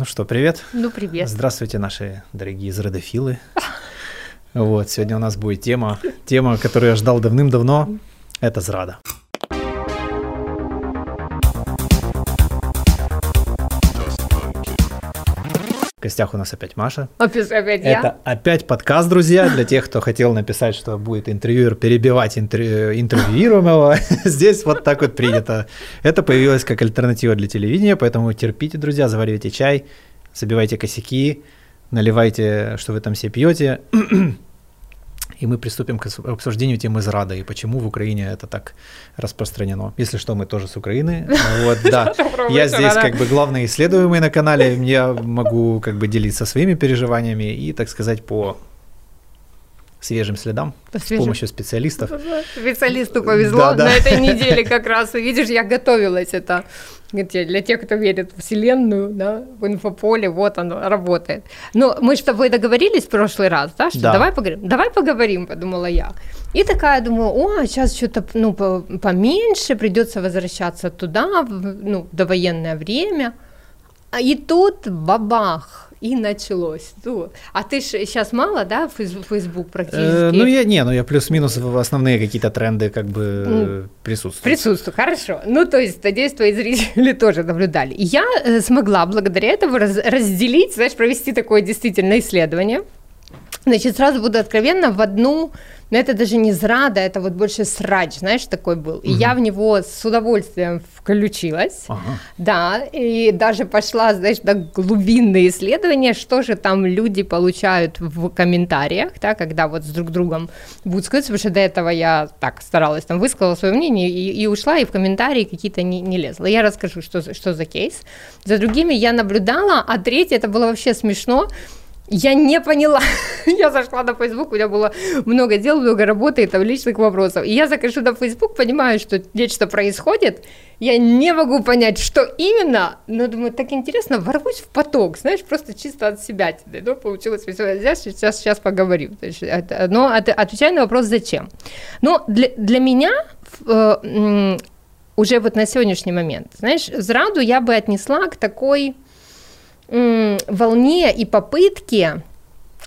Ну что, привет. Ну, привет. Здравствуйте, наши дорогие зрадофилы. Вот, сегодня у нас будет тема, тема, которую я ждал давным-давно. Это зрада. В гостях у нас опять Маша. Опять, опять Это я? опять подкаст, друзья, для тех, кто хотел написать, что будет интервьюер перебивать интер- интервьюируемого. Здесь вот так вот принято. Это появилось как альтернатива для телевидения, поэтому терпите, друзья, заваривайте чай, забивайте косяки, наливайте, что вы там все пьете. И мы приступим к обсуждению темы зрада и почему в Украине это так распространено. Если что, мы тоже с Украины. Вот, да. Я здесь как бы главный исследуемый на канале, я могу как бы делиться своими переживаниями и, так сказать, по свежим следам По с свежим. помощью специалистов. Специалисту повезло Да, да. на этой неделе как раз. Видишь, я готовилась это для тех, кто верит в Вселенную, да, в инфополе, вот оно работает. Но мы с тобой договорились в прошлый раз, да, что Да. давай поговорим, давай поговорим, подумала я. И такая думаю, о, сейчас что-то ну, по- поменьше, придется возвращаться туда, в, ну, довоенное время. А И тут бабах, и началось. Ну, а ты ж сейчас мало, да, фейс- Фейсбук практически? Э, ну я не, ну я плюс-минус в основные какие-то тренды как бы Ну, присутствуют. Присутствую, хорошо. Ну, то есть, надеюсь, твои зрители тоже наблюдали. И я э, смогла благодаря этому раз- разделить, знаешь, провести такое действительно исследование. Значит, сразу буду откровенна, в одну, но это даже не зрада, это вот больше срач, знаешь, такой был. И я в него с удовольствием включилась. Ага. Да, и даже пошла, знаешь, на глубинные исследования, что же там люди получают в комментариях, да, когда вот с друг другом будут сказать, потому что до этого я так старалась, там высказала свое мнение и, и ушла, и в комментарии какие-то не, не лезла. Я расскажу, что, что за кейс. За другими я наблюдала, а третье, это было вообще смешно, я не поняла. я зашла на Facebook, у меня было много дел, много работы и там личных вопросов. И я захожу на Facebook, понимаю, что нечто происходит. Я не могу понять, что именно, но думаю, так интересно, ворвусь в поток, знаешь, просто чисто от себя. тебе, Ну, получилось весело. Я сейчас, сейчас поговорим. Но от- отвечаю на вопрос, зачем. Но для, для меня э, уже вот на сегодняшний момент, знаешь, зраду я бы отнесла к такой волне и попытке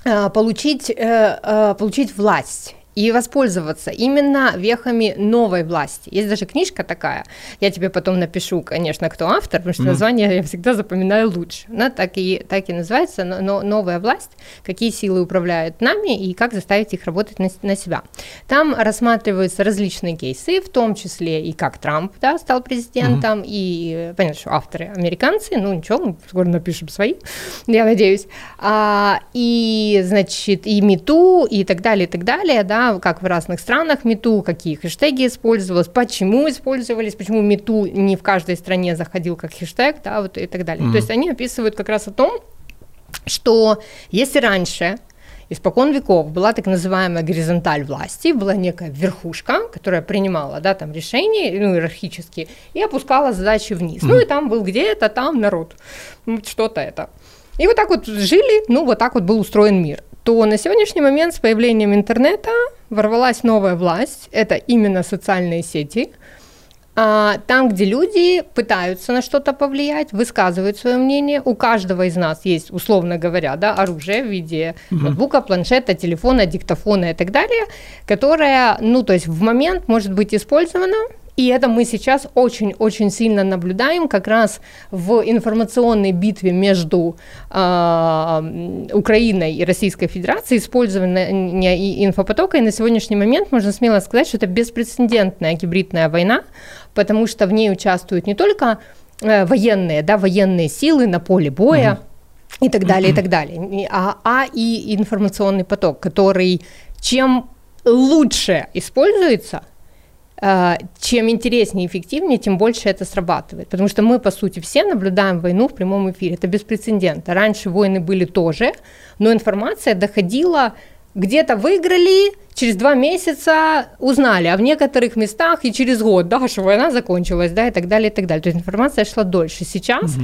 э, получить, э, э, получить власть и воспользоваться именно вехами новой власти. Есть даже книжка такая, я тебе потом напишу, конечно, кто автор, потому что Мгм. название я всегда запоминаю лучше. Она так и, так и называется, но, но «Новая власть. Какие силы управляют нами и как заставить их работать на, на себя». Там рассматриваются различные кейсы, в том числе и как Трамп да, стал президентом, и э, понятно, что авторы американцы, ну ничего, мы скоро напишем свои, я надеюсь. А, и, значит, и МИТУ, и так далее, и так далее, да, как в разных странах МИТУ, какие хэштеги использовалось, почему использовались, почему МИТУ не в каждой стране заходил как хэштег, да, вот и так далее. Мгм. То есть они описывают как раз о том, что если раньше испокон веков была так называемая горизонталь власти, была некая верхушка, которая принимала да, там, решения ну, иерархические и опускала задачи вниз. Ну и там был где-то там народ, что-то это. И вот так вот жили, ну вот так вот был устроен мир. То на сегодняшний момент с появлением интернета ворвалась новая власть, это именно социальные сети, а, там, где люди пытаются на что-то повлиять, высказывают свое мнение. У каждого из нас есть, условно говоря, да, оружие в виде ноутбука, планшета, телефона, диктофона и так далее, которое, ну, то есть в момент может быть использовано. И это мы сейчас очень-очень сильно наблюдаем как раз в информационной битве между м, Украиной и Российской Федерацией, использование и инфопотока. И на сегодняшний момент можно смело сказать, что это беспрецедентная гибридная война, потому что в ней участвуют не только э, военные, да, военные силы на поле боя, и так далее, и так далее, а, а и информационный поток, который чем лучше используется, э, чем интереснее и эффективнее, тем больше это срабатывает. Потому что мы, по сути, все наблюдаем войну в прямом эфире. Это беспрецедентно. Раньше войны были тоже, но информация доходила где-то выиграли, через два месяца узнали, а в некоторых местах и через год, да, что война закончилась, да, и так далее, и так далее. То есть информация шла дольше. Сейчас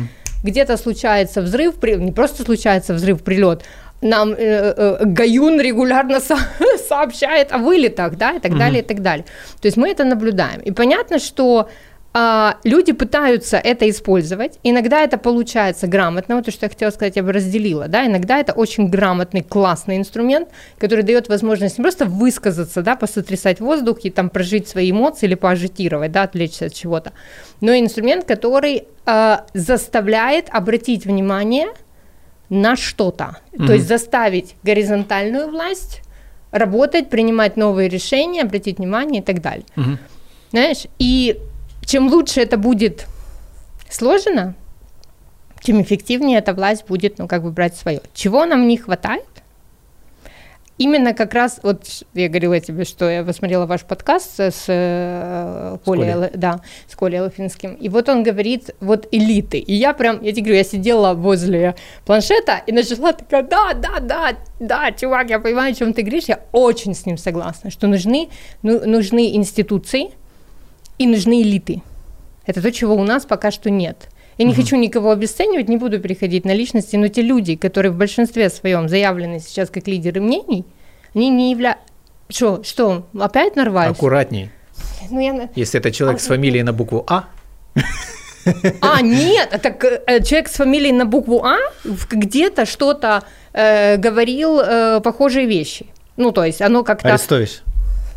где-то случается взрыв, не просто случается взрыв, прилет, нам э, э, Гаюн регулярно со- сообщает о вылетах, да, и так далее, и так далее. То есть мы это наблюдаем. И понятно, что а, люди пытаются это использовать. Иногда это получается грамотно. Вот то, что я хотела сказать, я бы разделила. Да? Иногда это очень грамотный, классный инструмент, который дает возможность не просто высказаться, да, посотрясать воздух и там прожить свои эмоции или поажитировать, да, отвлечься от чего-то. Но инструмент, который э, заставляет обратить внимание на что-то. Mm-hmm. То есть заставить горизонтальную власть работать, принимать новые решения, обратить внимание и так далее. Mm-hmm. Знаешь, и чем лучше это будет сложено, тем эффективнее эта власть будет, ну, как бы брать свое. Чего нам не хватает? Именно как раз, вот я говорила тебе, что я посмотрела ваш подкаст с, э, Колей, Колей. да, с Колей Лофинским, и вот он говорит, вот элиты, и я прям, я тебе говорю, я сидела возле планшета и начала такая, да, да, да, да, чувак, я понимаю, о чем ты говоришь, я очень с ним согласна, что нужны, ну, нужны институции, и нужны элиты. Это то, чего у нас пока что нет. Я не хочу никого обесценивать, не буду переходить на личности, но те люди, которые в большинстве своем заявлены сейчас как лидеры мнений, они не являются... Что, что, опять нарвались? Аккуратней. Ну, я... Если это человек а, с фамилией на букву А. А, нет, это э, человек с фамилией на букву А где-то что-то э, говорил э, похожие вещи. Ну, то есть оно как-то... Арестович.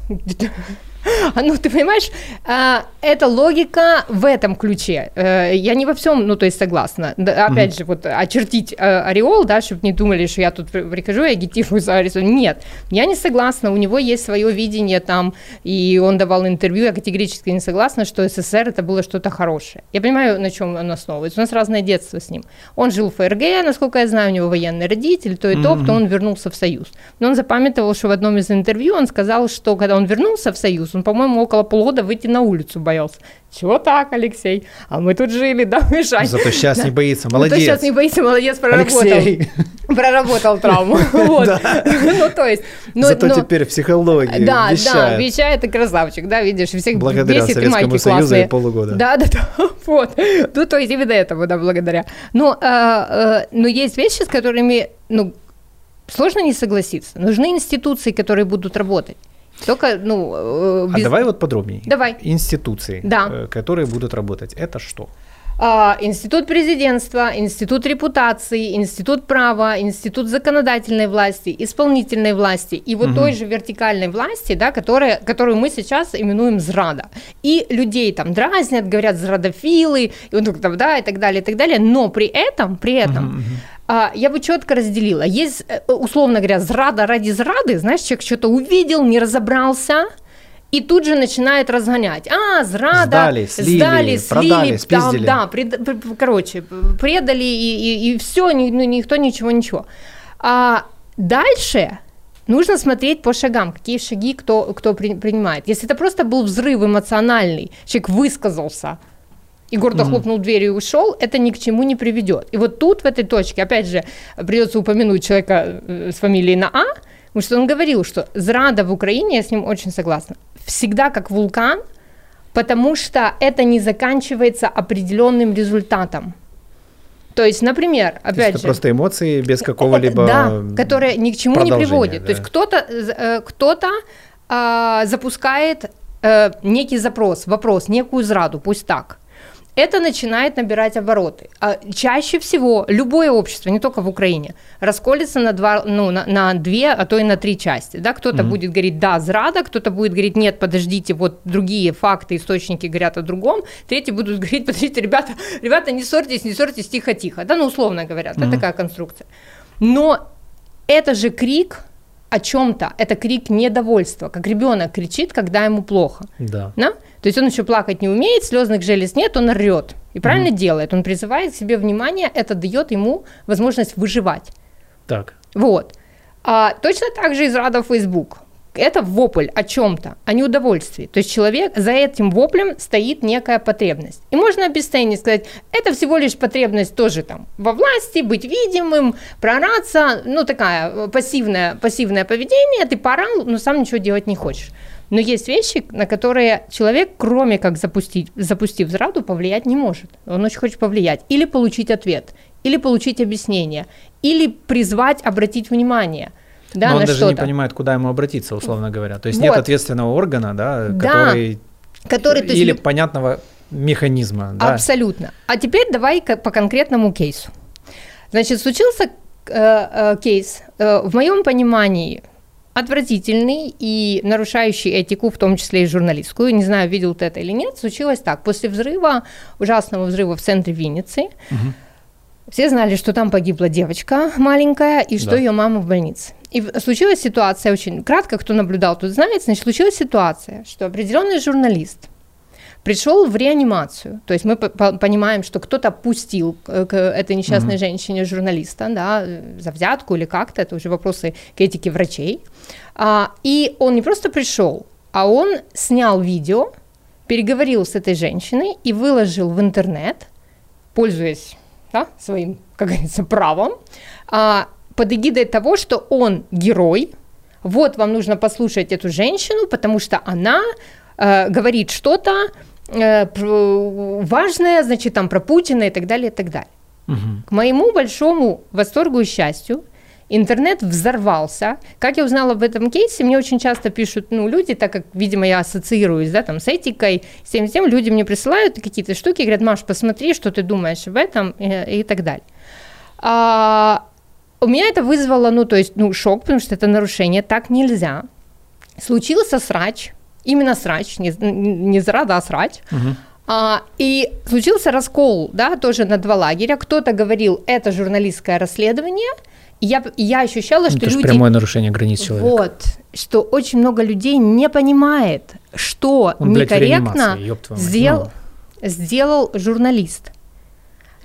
Ну, ты понимаешь, а, эта логика в этом ключе. Э, я не во всем, ну, то есть согласна. Опять же, вот очертить э, ореол, да, чтобы не думали, что я тут прихожу и агитирую за Аризону. Нет, я не согласна, у него есть свое видение там, и он давал интервью, я категорически не согласна, что СССР это было что-то хорошее. Я понимаю, на чем он основывается. У нас разное детство с ним. Он жил в ФРГ, насколько я знаю, у него военный родитель, то и то, то он вернулся в Союз. Но он запамятовал, что в одном из интервью он сказал, что когда он вернулся в Союз, он, по-моему, около полгода выйти на улицу боялся. Чего так, Алексей? А мы тут жили, да, Мишань? Зато сейчас да. не боится, молодец. Зато сейчас не боится, молодец, проработал. Алексей. Проработал травму. Вот. Ну, то есть... Зато теперь в психологии Да, да, вещает и красавчик, да, видишь, всех Благодаря бесит и майки классные. полугода. Да, да, да, вот. Ну, то есть именно этому, да, благодаря. Но, э, э, но есть вещи, с которыми, ну, сложно не согласиться. Нужны институции, которые будут работать. Только, ну, э, а без... А давай вот подробнее. Давай. Институции, да. Э, которые будут работать. Это что? А, институт президентства, институт репутации, институт права, институт законодательной власти, исполнительной власти и вот угу. той же вертикальной власти, да, которая, которую мы сейчас именуем зрада. И людей там дразнят, говорят зрадофилы, и вот да, и так далее, и так далее. Но при этом, при этом угу, угу я бы четко разделила. Есть, э, условно говоря, зрада ради зрады, знаешь, человек что-то увидел, не разобрался, и тут же начинает разгонять. А, зрада, сдали, слили, сдали, слили, продали, там, да, пред, короче, предали, и, и, и все, ни, ну, никто ничего, ничего. А дальше нужно смотреть по шагам, какие шаги кто, кто при, принимает. Если это просто был взрыв эмоциональный, человек высказался, и гордо mm-hmm. хлопнул дверью и ушел, это ни к чему не приведет. И вот тут, в этой точке, опять же, придется упомянуть человека э, с фамилией на А, потому что он говорил, что зрада в Украине, я с ним очень согласна, всегда как вулкан, потому что это не заканчивается определенным результатом. То есть, например, опять То же... просто эмоции без какого-либо Да, которые ни к чему не приводят. Да. То есть кто-то, э, кто-то э, запускает э, некий запрос, вопрос, некую зраду, пусть так это начинает набирать обороты. А чаще всего любое общество, не только в Украине, расколется на, два, ну, на, на две, а то и на три части. Да? Кто-то mm-hmm. будет говорить «да, зрада», кто-то будет говорить «нет, подождите, вот другие факты, источники говорят о другом», третьи будут говорить «подождите, ребята, ребята, не ссорьтесь, не ссорьтесь, тихо-тихо». Да, ну, условно говоря, mm-hmm. это такая конструкция. Но это же крик о чем-то, это крик недовольства, как ребенок кричит, когда ему плохо. Да. да? То есть он еще плакать не умеет, слезных желез нет, он орет. И правильно mm. делает. Он призывает к себе внимание, это дает ему возможность выживать. Так. Вот. А, точно так же из рада Facebook. Это вопль о чем-то, о неудовольствии. То есть человек, за этим воплем стоит некая потребность. И можно обесценить, сказать, это всего лишь потребность тоже там во власти, быть видимым, прораться, ну такая пассивное, пассивное поведение, ты порал, но сам ничего делать не хочешь. Но есть вещи, на которые человек, кроме как запустить, запустив зраду, повлиять не может. Он очень хочет повлиять. Или получить ответ, или получить объяснение, или призвать обратить внимание – да, Но он даже не понимает, куда ему обратиться, условно говоря. То есть вот. нет ответственного органа, да, да, который, который или есть... понятного механизма. Да? Абсолютно. А теперь давай по конкретному кейсу. Значит, случился э, э, кейс, э, в моем понимании, отвратительный и нарушающий этику, в том числе и журналистскую. Не знаю, видел ты это или нет. Случилось так. После взрыва, ужасного взрыва в центре Винницы, угу. все знали, что там погибла девочка маленькая и что да. ее мама в больнице. И случилась ситуация, очень кратко, кто наблюдал, тут знает, значит, случилась ситуация, что определенный журналист пришел в реанимацию. То есть мы понимаем, что кто-то пустил к этой несчастной mm-hmm. женщине журналиста, да, за взятку или как-то, это уже вопросы к этике врачей. А, и он не просто пришел, а он снял видео, переговорил с этой женщиной и выложил в интернет, пользуясь да, своим, как говорится, правом, а, под эгидой того, что он герой, вот вам нужно послушать эту женщину, потому что она э, говорит что-то, важное, значит, там про Путина и так далее, и так далее. Угу. К моему большому восторгу и счастью, интернет взорвался. Как я узнала в этом кейсе, мне очень часто пишут, ну, люди, так как, видимо, я ассоциируюсь, да, там, с этикой, с тем, с тем, люди мне присылают какие-то штуки, говорят, Маш, посмотри, что ты думаешь об этом, и, и так далее. А, у меня это вызвало, ну, то есть, ну, шок, потому что это нарушение, так нельзя. Случился срач, именно срач, не, не зрада, а срач. Угу. А, и случился раскол, да, тоже на два лагеря. Кто-то говорил, это журналистское расследование, и я, я ощущала, что это люди... прямое нарушение границ человека. Вот, что очень много людей не понимает, что Он, некорректно сделал, ну. сделал журналист.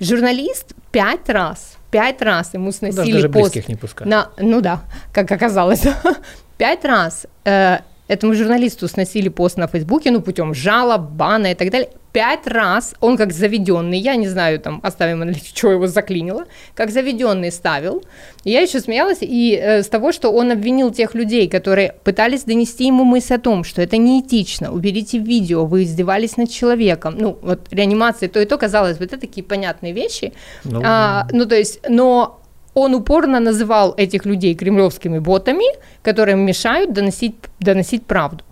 Журналист пять раз, пять раз ему сносили ну, даже пост. не пускают. На, ну да, как оказалось. пять раз э, этому журналисту сносили пост на Фейсбуке, ну, путем жалоб, бана и так далее. Пять раз он как заведенный, я не знаю, там, оставим аналитику, что его заклинило, как заведенный ставил. И я еще смеялась и э, с того, что он обвинил тех людей, которые пытались донести ему мысль о том, что это неэтично, уберите видео, вы издевались над человеком. Ну, вот реанимация, то и то, казалось бы, это такие понятные вещи. Ну, а, ну то есть, но он упорно называл этих людей кремлевскими ботами, которые мешают доносить, доносить правду.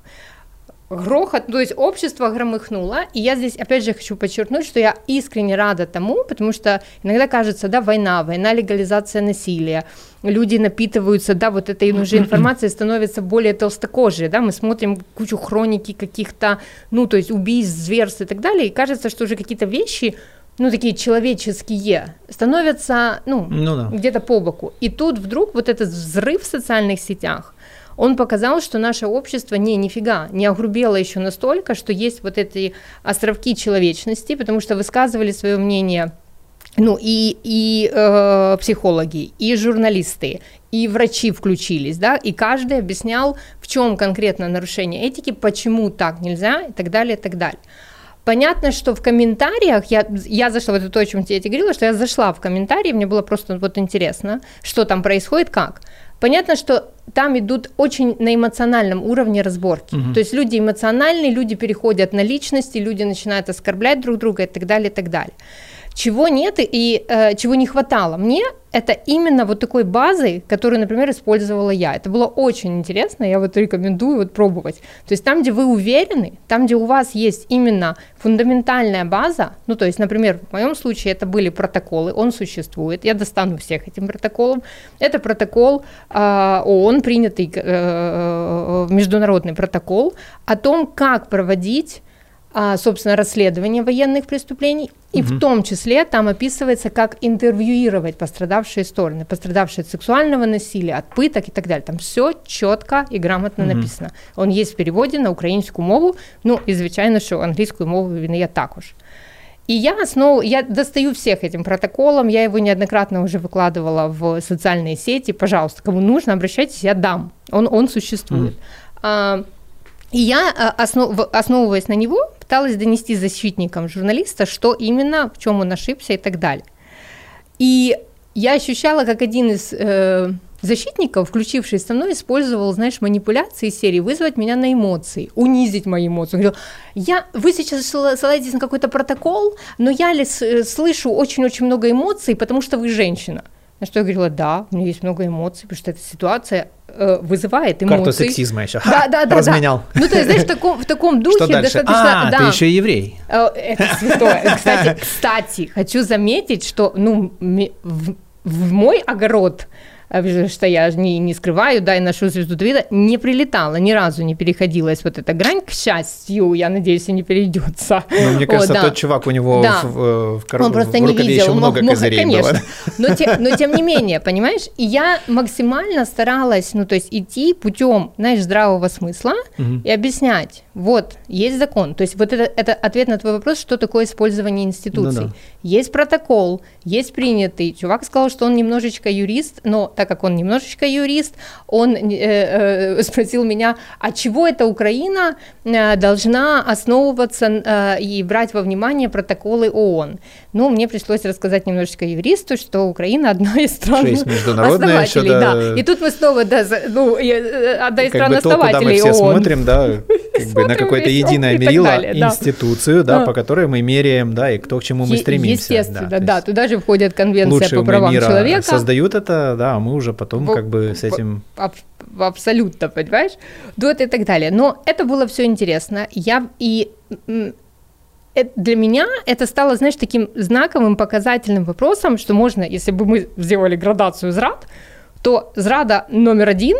Грохот, то есть общество громыхнуло, и я здесь опять же хочу подчеркнуть, что я искренне рада тому, потому что иногда кажется, да, война, война, легализация насилия, люди напитываются, да, вот этой уже информацией становится более толстокожие, да, мы смотрим кучу хроники каких-то, ну, то есть убийств, зверств и так далее, и кажется, что уже какие-то вещи, ну, такие человеческие, становятся, ну, ну да. где-то по боку. И тут вдруг вот этот взрыв в социальных сетях, он показал, что наше общество не, нифига, не огрубело еще настолько, что есть вот эти островки человечности, потому что высказывали свое мнение ну и, и э, психологи, и журналисты, и врачи включились, да, и каждый объяснял, в чем конкретно нарушение этики, почему так нельзя и так далее, и так далее. Понятно, что в комментариях, я, я зашла, вот это то, о чем тебе говорила, что я зашла в комментарии, мне было просто вот интересно, что там происходит, как. Понятно, что там идут очень на эмоциональном уровне разборки. Угу. То есть люди эмоциональные, люди переходят на личности, люди начинают оскорблять друг друга и так далее, и так далее. Чего нет и э, чего не хватало мне, это именно вот такой базы, которую, например, использовала я. Это было очень интересно, я вот рекомендую вот пробовать. То есть там, где вы уверены, там, где у вас есть именно фундаментальная база, ну то есть, например, в моем случае это были протоколы, он существует, я достану всех этим протоколом. Это протокол э, ООН, принятый э, э, международный протокол о том, как проводить а, собственно, расследование военных преступлений, и угу. в том числе там описывается, как интервьюировать пострадавшие стороны, пострадавшие от сексуального насилия, от пыток и так далее. Там все четко и грамотно угу. написано. Он есть в переводе на українську мову, ну і звичайно, що англійською мовою він є також. И я основу, я достаю всех этим протоколом, я его неоднократно уже выкладывала в социальные сети. Пожалуйста, кому нужно, обращайтесь, я дам. Он, он существует. Mm. А, и я, а, основ, основываясь на него, пыталась донести защитникам журналиста, что именно, в чем он ошибся и так далее. И я ощущала, как один из э, защитников, включивший со мной, использовал, знаешь, манипуляции серии вызвать меня на эмоции, унизить мои эмоции. Он говорил, я, вы сейчас ссылаетесь на какой-то протокол, но я ли слышу очень-очень много эмоций, потому что вы женщина. На что я говорила, да, у меня есть много эмоций, потому что эта ситуация э, вызывает эмоции. Карту сексизма еще. Да, да, да. Разменял. Да. Ну, то есть, знаешь, в таком, в таком духе Что дальше? достаточно... А, да. ты еще и еврей. Э, Это святое. Кстати, кстати, хочу заметить, что ну, в, в мой огород, что я не, не скрываю, да, и ношу звезду Давида, не прилетала, ни разу не переходилась вот эта грань, к счастью, я надеюсь, и не перейдется. Ну, мне О, кажется, да. тот чувак, у него Да. в, в, кор- Он просто в не видел, еще много мог, козырей конечно. было. Но, те- но тем не менее, понимаешь, и я максимально старалась, ну то есть идти путем, знаешь, здравого смысла Мгм. и объяснять, вот, есть закон, то есть вот это, это ответ на твой вопрос, что такое использование институций. Ну Есть протокол, есть принятый. Чувак сказал, что он немножечко юрист, но так как он немножечко юрист, он э, э, спросил меня, а чего эта Украина э, должна основываться э, и брать во внимание протоколы ООН? Ну, мне пришлось рассказать немножечко юристу, что Украина одна из стран основателей, да. да. И тут мы снова, да, ну, э, одна из Как стран бы то, куда мы все ООН. смотрим, да, как бы на какое-то единое мерило, далее, да. институцию, да, Да. по которой мы меряем, да, и то, к чему мы стремимся. Естественно, да, есть туда же входит конвенция по правам мира человека. создают это, да, а мы уже потом как бы с этим... Аб- абсолютно, понимаешь? Вот и так далее. Но это было все интересно. Я и м, э- для меня это стало, знаешь, таким знаковым, показательным вопросом, что можно, если бы мы сделали градацию зрад, то зрада номер один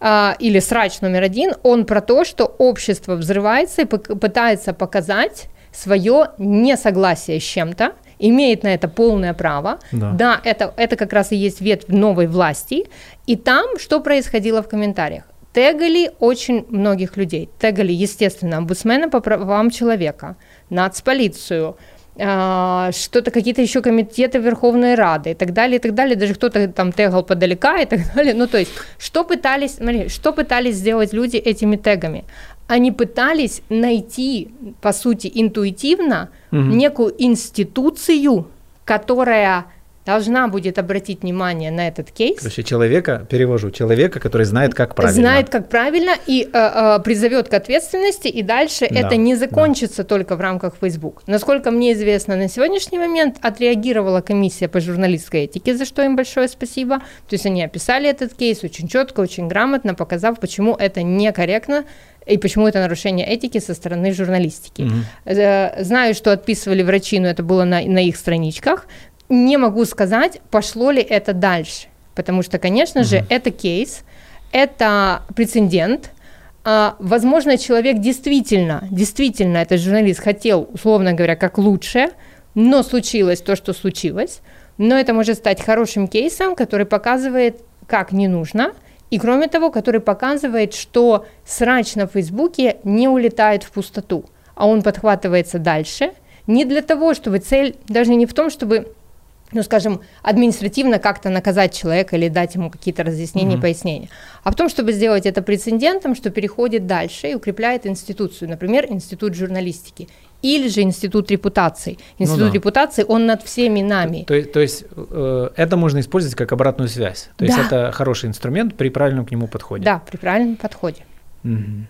а, или срач номер один, он про то, что общество взрывается и пытается показать свое несогласие с чем-то, имеет на это полное право. Да. Да, это, это как раз и есть ветвь новой власти. И там что происходило в комментариях? Тегали очень многих людей. Тегали, естественно, омбудсмена по правам человека, нацполицию, а, что-то, какие-то еще комитеты Верховной Рады и так далее, и так далее. Даже кто-то там тегал подалека и так далее. Ну, то есть, что пытались, смотри, что пытались сделать люди этими тегами? Они пытались найти, по сути, интуитивно Мгм. некую институцию, которая должна будет обратить внимание на этот кейс, Короче, человека, перевожу, человека, который знает, как правильно. знает, как правильно, и э, э, призовет к ответственности, и дальше Да, это не да. закончится только в рамках Facebook. Насколько мне известно, на сегодняшний момент отреагировала комиссия по журналистской этике, за что им большое спасибо. То есть они описали этот кейс очень четко, очень грамотно, показав, почему это некорректно и почему это нарушение этики со стороны журналистики. Э, Знаю, что отписывали врачи, но это было на, на их страничках. Не могу сказать, пошло ли это дальше. Потому что, конечно же, это кейс, это прецедент. А, возможно, человек действительно, действительно, этот журналист хотел, условно говоря, как лучше, но случилось то, что случилось. Но это может стать хорошим кейсом, который показывает, как не нужно, и кроме того, который показывает, что срач на Фейсбуке не улетает в пустоту, а он подхватывается дальше. Не для того, чтобы цель даже не в том, чтобы ну, скажем, административно как-то наказать человека или дать ему какие-то разъяснения, Мгм. пояснения, а в том, чтобы сделать это прецедентом, что переходит дальше и укрепляет институцию, например, институт журналистики или же институт репутации. Институт да. репутации, он над всеми нами. То, есть- то есть э, это можно использовать как обратную связь. То есть Да. это хороший инструмент при правильном к нему подходе. Да, при правильном подходе. Мгм.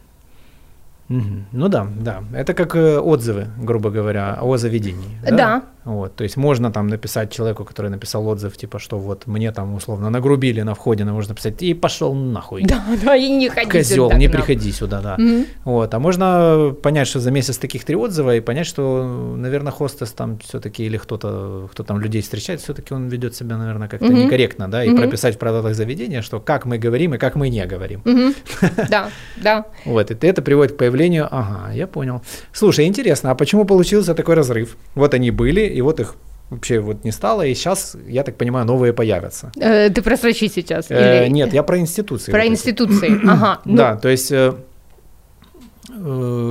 Мгм. Ну да, да. Это как э, отзывы, грубо говоря, о заведении. Да. Вот, то есть можно там написать человеку, который написал отзыв, типа, что вот мне там условно нагрубили на входе, но можно написать, и пошел нахуй. Да, да, и не ходи Козел, сюда не нам. приходи сюда, да. Мгм. Вот, а можно понять, что за месяц таких три отзыва и понять, что, наверное, хостес там все-таки или кто-то, кто там людей встречает, все-таки он ведет себя, наверное, как-то Мгм. некорректно, да, и Мгм. прописать в правилах заведения, что как мы говорим и как мы не говорим. Да, да. Вот, и это приводит к появлению, ага, я понял. Слушай, интересно, а почему получился такой разрыв? Вот они были, и вот их вообще вот не стало, и сейчас, я так понимаю, новые появятся. Э, Ты про срачи сейчас? Э, или- нет, я про институции. Про вот институции. Ага. ну, Да, то есть э,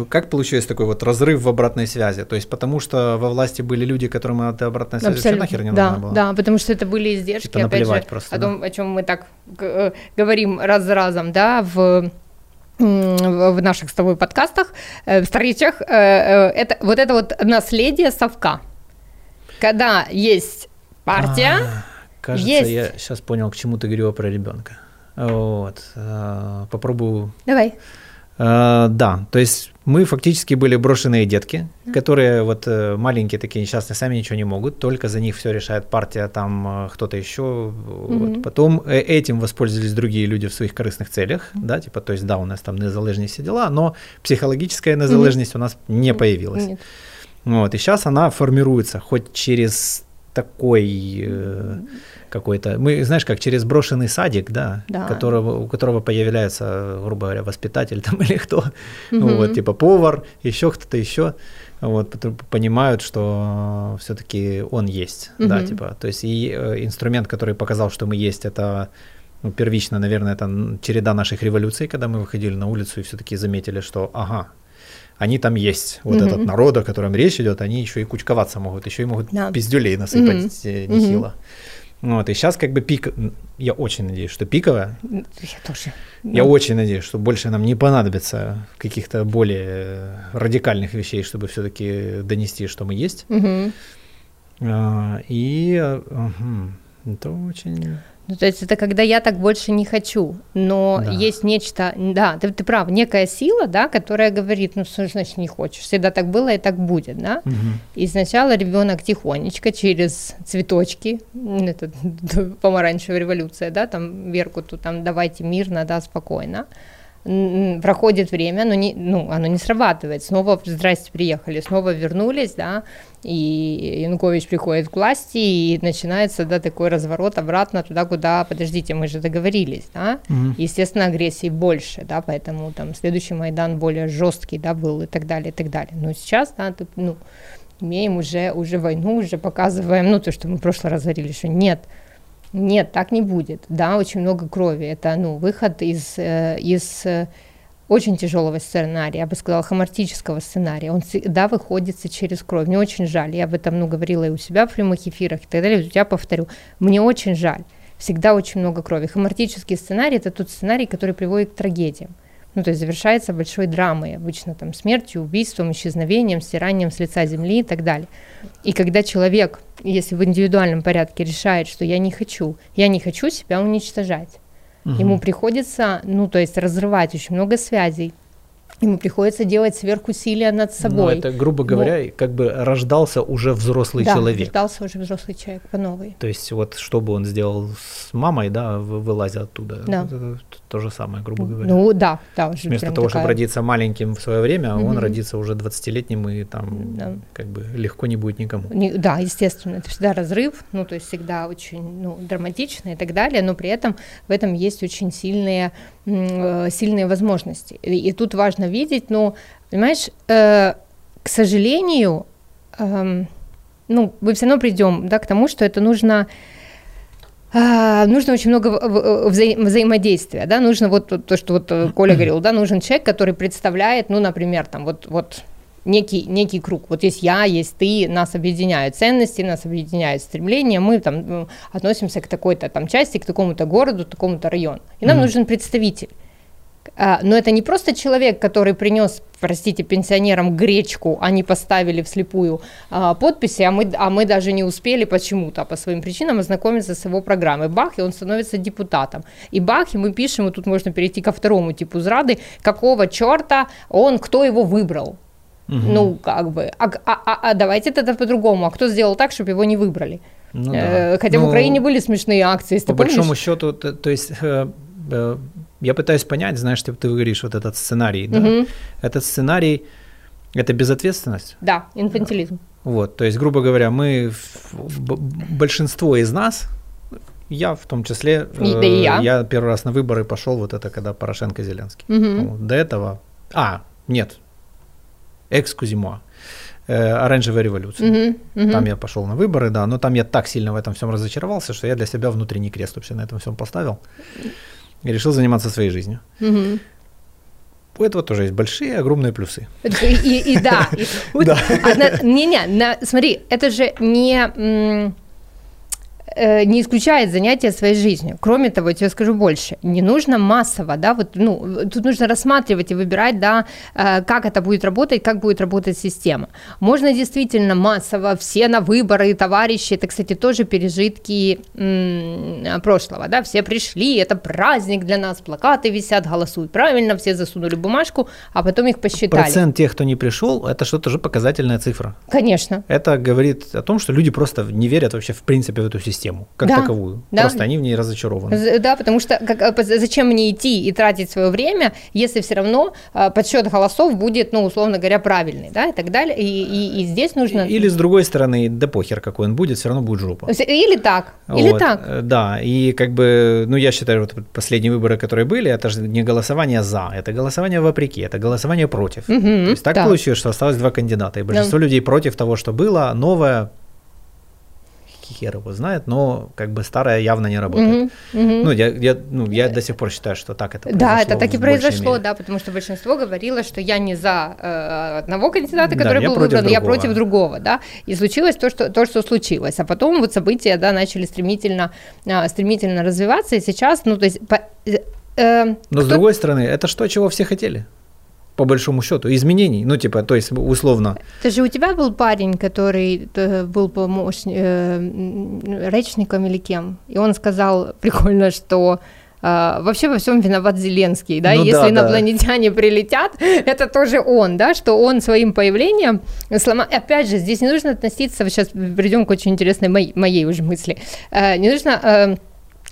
как получилось такой вот разрыв в обратной связи? То есть потому что во власти были люди, которым эта обратная связь вообще Абсолютно. нахер не да, нужна была? Да, потому что это были издержки, Типа опять же, просто, о да. том, о чем мы так говорим раз за разом, да, в в в наших с тобой подкастах, э, встречах, это вот это вот наследие совка. Когда есть партия, А, кажется, есть. я сейчас понял, к чему ты говорила про ребенка. Вот. э, попробую давай, Э, да, то есть мы фактически были брошенные детки, которые вот э, маленькие такие несчастные, сами ничего не могут, только за них все решает партия, там кто-то еще. Mm-hmm. Вот. Потом этим воспользовались другие люди в своих корыстных целях, mm-hmm. да, типа, то есть да, у нас там незалежность все дела, но психологическая незалежность mm-hmm. у нас не появилась. Mm-hmm. Вот, и сейчас она формируется хоть через такой э, какой-то, мы, знаешь, как через брошенный садик, да, да. Которого, у которого появляется, грубо говоря, воспитатель там или кто, угу. ну, вот, типа повар, еще кто-то еще, вот, понимают, что все-таки он есть, угу. да, типа, то есть и э, инструмент, который показал, что мы есть, это ну, первично, наверное, это череда наших революций, когда мы выходили на улицу и все-таки заметили, что, ага, они там есть. Вот mm-hmm. этот народ, о котором речь идет, они еще и кучковаться могут, еще и могут да. пиздюлей насыпать mm-hmm. нехило. Mm-hmm. Вот, и сейчас как бы пик, я очень надеюсь, что пиковая. Я тоже. Я очень надеюсь, что больше нам не понадобится каких-то более радикальных вещей, чтобы все-таки донести, что мы есть. Mm-hmm. А, и угу, это очень ну, то есть это когда я так больше не хочу, но да. есть нечто, да, ты, ты прав, некая сила, да, которая говорит, ну что значит не хочешь, всегда так было и так будет, да. Угу. И сначала ребенок тихонечко через цветочки, это помаранчевая революция, да, там Веркуту, там давайте мирно, да, спокойно проходит время, но не, ну, оно не срабатывает. Снова, здрасте, приехали, снова вернулись, да, и Янукович приходит к власти, и начинается, да, такой разворот обратно туда, куда, подождите, мы же договорились, да, mm естественно, агрессии больше, да, поэтому там следующий Майдан более жесткий, да, был и так далее, и так далее. Но сейчас, да, ты, ну, имеем уже, уже войну, уже показываем, ну, то, что мы в прошлый раз говорили, что нет, нет, так не будет. Да, очень много крови. Это ну, выход из, э, из э, очень тяжелого сценария, я бы сказала, хомартического сценария. Он всегда выходится через кровь. Мне очень жаль. Я об этом ну, говорила и у себя в прямых эфирах и так далее. Я повторю. Мне очень жаль. Всегда очень много крови. Хомартический сценарий – это тот сценарий, который приводит к трагедиям. Ну, то есть завершается большой драмой, обычно там смертью, убийством, исчезновением, стиранием с лица земли и так далее. И когда человек, если в индивидуальном порядке решает, что я не хочу, я не хочу себя уничтожать, угу. ему приходится, ну, то есть разрывать очень много связей, ему приходится делать сверхусилия над собой. Ну, это, грубо говоря, Но... как бы рождался уже взрослый да, человек. рождался уже взрослый человек по новой. То есть вот что бы он сделал с мамой, да, вылазя оттуда, да. это то же самое, грубо говоря. Ну да, да. Уже Вместо того, такая... чтобы родиться маленьким в свое время, угу. он родится уже 20-летним и там да. как бы легко не будет никому. Не, да, естественно, это всегда разрыв, ну то есть всегда очень ну, драматично и так далее, но при этом в этом есть очень сильные сильные возможности. И, и тут важно видеть, ну, понимаешь, э, к сожалению, э, ну, мы все равно придем да, к тому, что это нужно э, нужно очень много вза взаимодействия, да, нужно вот то, что вот э, Коля говорил, да, нужен человек, который представляет, ну, например, там вот, вот некий, некий круг. Вот есть я, есть ты, нас объединяют ценности, нас объединяют стремления, мы там относимся к такой-то там части, к такому-то городу, такому-то району. И нам mm-hmm. нужен представитель. А, но это не просто человек, который принес, простите, пенсионерам гречку, они поставили вслепую а, подписи, а мы, а мы даже не успели почему-то по своим причинам ознакомиться с его программой. Бах, и он становится депутатом. И бах, и мы пишем, и тут можно перейти ко второму типу зрады, какого черта он, кто его выбрал. Угу. Ну, как бы, а, а, а, а давайте тогда по-другому. А кто сделал так, чтобы его не выбрали? Ну, да. э, хотя ну, в Украине были смешные акции. По большому счету, то, то есть э, э, я пытаюсь понять, знаешь, ты, ты говоришь вот этот сценарий, да? Угу. Этот сценарий это безответственность? Да, инфантилизм. Вот, то есть, грубо говоря, мы, большинство из нас, я в том числе, и, да и я. я первый раз на выборы пошел, вот это когда Порошенко Зеленский. Угу. До этого, а, нет, экскузимо, э, оранжевая революция. Uh-huh, uh-huh. Там я пошел на выборы, да, но там я так сильно в этом всем разочаровался, что я для себя внутренний крест вообще на этом всем поставил и решил заниматься своей жизнью. Uh-huh. У этого тоже есть большие, огромные плюсы. И, и, и да. Не-не, смотри, это же не Э, не исключает занятия своей жизнью. Кроме того, я тебе скажу больше, не нужно массово, да, вот, ну, тут нужно рассматривать и выбирать, да, э, как это будет работать, как будет работать система. Можно действительно массово, все на выборы, товарищи, это, кстати, тоже пережитки м- прошлого, да, все пришли, это праздник для нас, плакаты висят, голосуют правильно, все засунули бумажку, а потом их посчитали. Процент тех, кто не пришел, это что-то же показательная цифра. Конечно. Это говорит о том, что люди просто не верят вообще в принципе в эту систему систему как да, таковую. Да. Просто они в ней разочарованы. Да, потому что как, э, зачем мне идти и тратить свое время, если все равно э, подсчет голосов будет, ну, условно говоря, правильный, да, и так далее. И, и, и здесь нужно... Или с другой стороны, да похер какой он будет, все равно будет жопа. Или так, вот. или так. Э, да, и как бы, ну, я считаю, вот последние выборы, которые были, это же не голосование за, это голосование вопреки, это голосование против. Угу, То есть так да. получилось, что осталось два кандидата, и большинство да. людей против того, что было, новое, хер его знает, но как бы старая явно не работает. Угу, угу. Ну, я, я, ну, я до сих пор считаю, что так это Да, это так и произошло, мере. да, потому что большинство говорило, что я не за э, одного кандидата, который да, был выбран, другого. я против другого, да, и случилось то что, то, что случилось. А потом вот события, да, начали стремительно, э, стремительно развиваться, и сейчас, ну, то есть... По, э, э Но кто... с другой стороны, это что, чего все хотели? По большому счету, изменений, ну, типа, то есть, условно. Это же у тебя был парень, который э, был помощником, э, речником или кем, и он сказал прикольно, что Uh, вообще во всем виноват Зеленский, да, ну, если да, инопланетяне да. прилетят, это тоже он, да, что он своим появлением сломал, опять же, здесь не нужно относиться, сейчас придем к очень интересной моей, моей уже мысли, uh, не нужно, uh,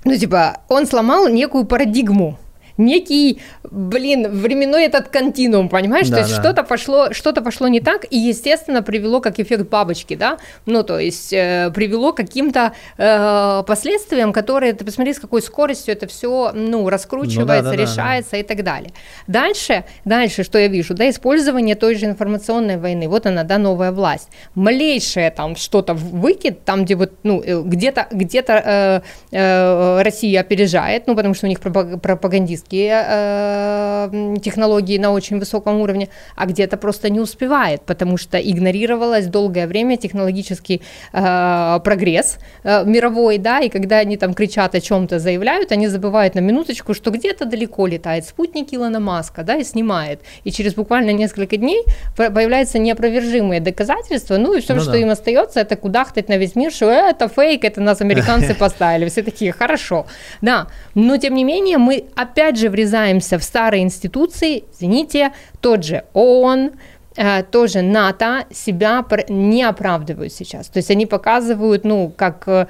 ну, типа, он сломал некую парадигму, некий, блин, временной этот континуум, понимаешь? Да, то есть да. что-то пошло, что-то пошло не так, и, естественно, привело как эффект бабочки, да? Ну, то есть э, привело к каким-то э, последствиям, которые, ты посмотри, с какой скоростью это все, ну, раскручивается, ну, да, да, решается да, да. и так далее. Дальше, дальше, что я вижу, да, использование той же информационной войны, вот она, да, новая власть. Малейшее там что-то выкид, там, где вот, ну, э, где-то, где-то э, э, Россия опережает, ну, потому что у них пропагандист технические э, технологии на очень высоком уровне, а где-то просто не успевает, потому что игнорировалось долгое время технологический э, прогресс э, мировой, да, и когда они там кричат о чем-то, заявляют, они забывают на минуточку, что где-то далеко летает спутник Илона Маска, да, и снимает, и через буквально несколько дней появляются неопровержимые доказательства, ну и все, ну, что да. им остается, это кудахтать на весь мир, что «Э, это фейк, это нас американцы поставили, все такие, хорошо, да, но тем не менее мы опять же врезаемся в старые институции, извините, тот же ООН, э, тоже НАТО себя не оправдывают сейчас. То есть они показывают, ну, как э,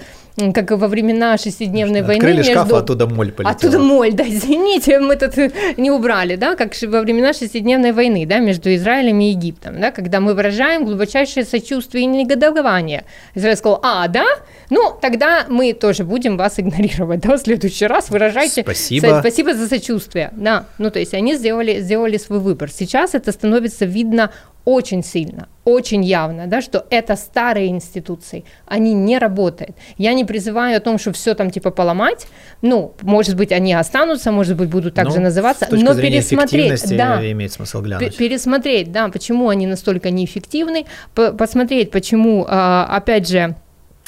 как во времена шестидневной Открыли войны. Открыли шкаф, а оттуда моль полетела. Оттуда моль, да, извините, мы тут не убрали, да, как во времена шестидневной войны, да, между Израилем и Египтом, да, когда мы выражаем глубочайшее сочувствие и негодование. Израиль сказал, а, да? Ну, тогда мы тоже будем вас игнорировать, да, в следующий раз выражайте... Спасибо. Спасибо за сочувствие, да. Ну, то есть они сделали, сделали свой выбор. Сейчас это становится видно очень сильно, очень явно, да, что это старые институции, они не работают. Я не призываю о том, что все там типа поломать, ну, может быть, они останутся, может быть, будут также ну, называться, но пересмотреть, да, имеет смысл глянуть. пересмотреть, да, почему они настолько неэффективны, посмотреть, почему, а, опять же,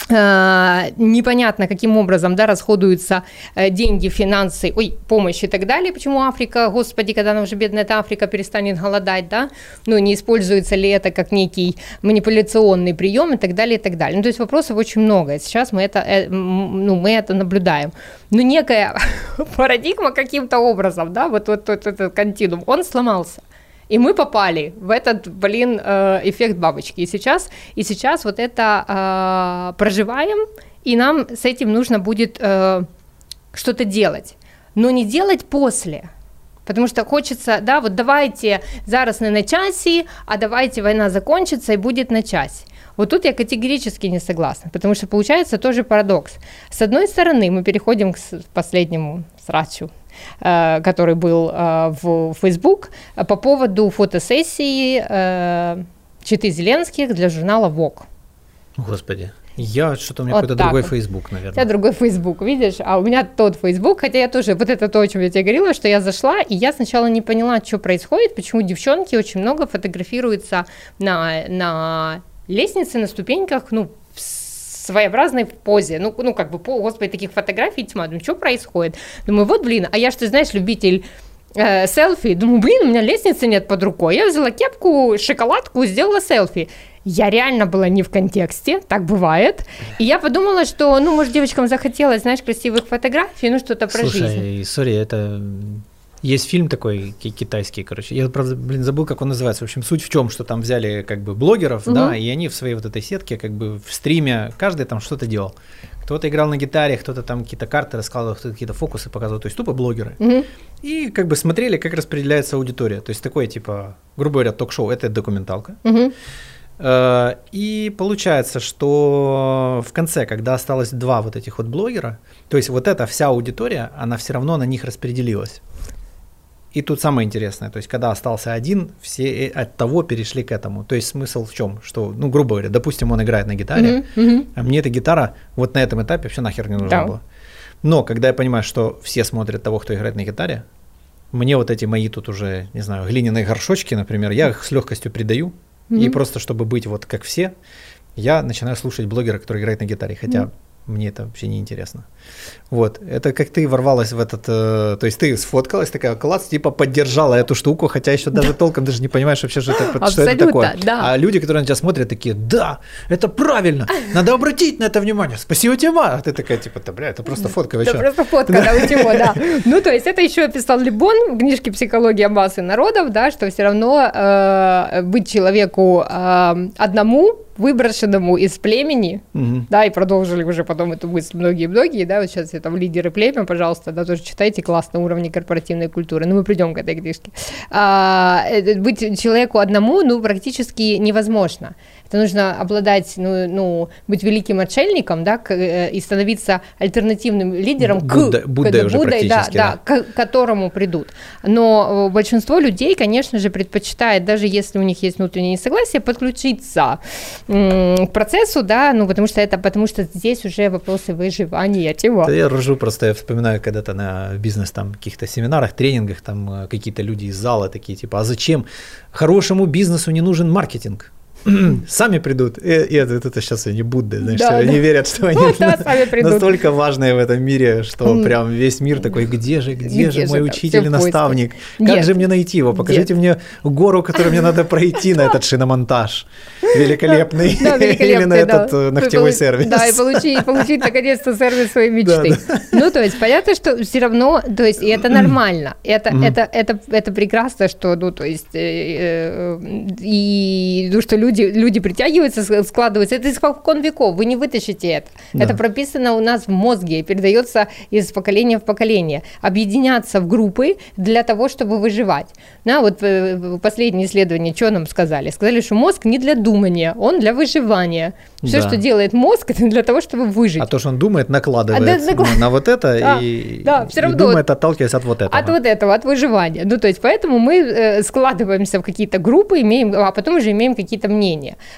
непонятно, каким образом да, расходуются э, деньги, финансы, ой, помощь и так далее. Почему Африка, господи, когда она уже бедная эта Африка перестанет голодать, да, ну, не используется ли это как некий манипуляционный прием и так далее, и так далее. Ну, то есть вопросов очень много. Сейчас мы это, э, ну, мы это наблюдаем. Но некая парадигма каким-то образом, да, вот, вот, вот этот континуум, он сломался. И мы попали в этот, блин, э, эффект бабочки. И сейчас, и сейчас вот это э, проживаем, и нам с этим нужно будет э, что-то делать. Но не делать после. Потому что хочется, да, вот давайте зараз не на часі, а давайте война закончится и будет на. Вот тут я категорически не согласна, потому что получается тоже парадокс. С одной стороны, мы переходим к последнему срачу который был э, в Facebook, по поводу фотосессии э, Читы Зеленских для журнала Vogue. Господи. Я что-то у меня вот какой-то другой вот. Facebook, наверное. У тебя другой Facebook, видишь? А у меня тот Facebook, хотя я тоже, вот это то, о чем я тебе говорила, что я зашла, и я сначала не поняла, что происходит, почему девчонки очень много фотографируются на, на лестнице, на ступеньках, ну, своеобразной позе. Ну, ну как бы, по, господи, таких фотографий тьма. Думаю, что происходит? Думаю, вот, блин, а я что, знаешь, любитель э, селфи. Думаю, блин, у меня лестницы нет под рукой. Я взяла кепку, шоколадку, сделала селфи. Я реально была не в контексте, так бывает. И я подумала, что, ну, может, девочкам захотелось, знаешь, красивых фотографий, ну, что-то про Слушай, жизнь. сори, это есть фильм такой ки- китайский, короче. Я, правда, блин, забыл, как он называется. В общем, суть в чем, что там взяли как бы блогеров, Мгм. да, и они в своей вот этой сетке, как бы в стриме, каждый там что-то делал. Кто-то играл на гитаре, кто-то там какие-то карты раскладывал, кто-то какие-то фокусы показывал. То есть тупо блогеры. Мгм. И как бы смотрели, как распределяется аудитория. То есть такое, типа, грубо говоря, ток-шоу, это документалка. Э, И получается, что в конце, когда осталось два вот этих вот блогера, то есть вот эта вся аудитория, она все равно на них распределилась. И тут самое интересное, то есть когда остался один, все э, от того перешли к этому. То есть смысл в чем? Что, ну, грубо говоря, допустим, он играет на гитаре, Мгм. Мгм. а мне эта гитара вот на этом этапе вообще нахер не нужна Да. была. Но когда я понимаю, что все смотрят того, кто играет на гитаре, мне вот эти мои тут уже, не знаю, глиняные горшочки, например, я их с легкостью придаю. И Мгм. просто чтобы быть вот как все, я начинаю слушать блогера, который играет на гитаре, хотя Мгм. мне это вообще не интересно. Вот, это как ты ворвалась в этот, э, то есть ты сфоткалась, такая класс, типа поддержала эту штуку, хотя еще даже толком даже не понимаешь вообще, что это, что это Абсолютно, такое. да. А люди, которые на тебя смотрят, такие, да, это правильно, надо обратить на это внимание, спасибо тебе, Ма». А ты такая, типа, да, бля, это просто фотка, вы Это чё?» просто фотка, да, у него, да. Ну, то есть это еще писал Либон в книжке «Психология массы народов», да, что все равно э, быть человеку э, одному, выброшенному из племени, да, и продолжили уже потом эту мысль многие-многие, да, вот сейчас я там лидеры племя, пожалуйста, да, тоже читайте, класс на корпоративной культуры, ну, мы придем к этой книжке. А, э, быть человеку одному, ну, практически невозможно. Это нужно обладать, ну, ну быть великим отшельником, да, к- э, и становиться альтернативным лидером к, Будда- к- Буддой да, уже Буддой, да, практически, да, к которому придут. Но э, большинство людей, конечно же, предпочитает, даже если у них есть внутреннее несогласие, подключиться м, к процессу, да, ну, потому что это, потому что здесь уже вопросы выживания, чего. Да я ржу просто, я вспоминаю когда-то на бизнес там каких-то семинарах, тренингах, там э, какие-то люди из зала такие, типа, а зачем хорошему бизнесу не нужен маркетинг? Сами придут. И, и это, это сейчас они Будды, знаешь, Да, они да. верят, что они Да, сами придут. настолько важные в этом мире, что прям весь мир такой, где же, где, Где же же мой это? учитель и наставник? Как Нет. же мне найти его? Покажите мне гору, которую мне надо пройти на этот шиномонтаж великолепный. Да, Или великолепный, на да. этот э, ногтевой Получ- сервис. Да, и получить, получить наконец-то сервис своей мечты. Ну, то есть, понятно, что все равно, то есть, и это нормально, это, это, это, это прекрасно, что, ну, то есть, э, э, и, ну, что люди, люди притягиваются, с- складываются, это испокон веков, вы не вытащите это. Да. Это прописано у нас в мозге и передается из поколения в поколение. Объединяться в группы для того, чтобы выживать. Да, вот э, последнее исследование, что нам сказали? Сказали, что мозг не для думания, он для выживания. Все, Да. что делает мозг, это для того, чтобы выжить. А то, что он думает, накладывает А, да, наклад- на, вот это Да, и, да, всё и равно. думает, отталкиваясь от вот этого. От вот этого, от выживания. Ну, то есть, поэтому мы э, складываемся в какие-то группы, имеем, а потом уже имеем какие-то мнения.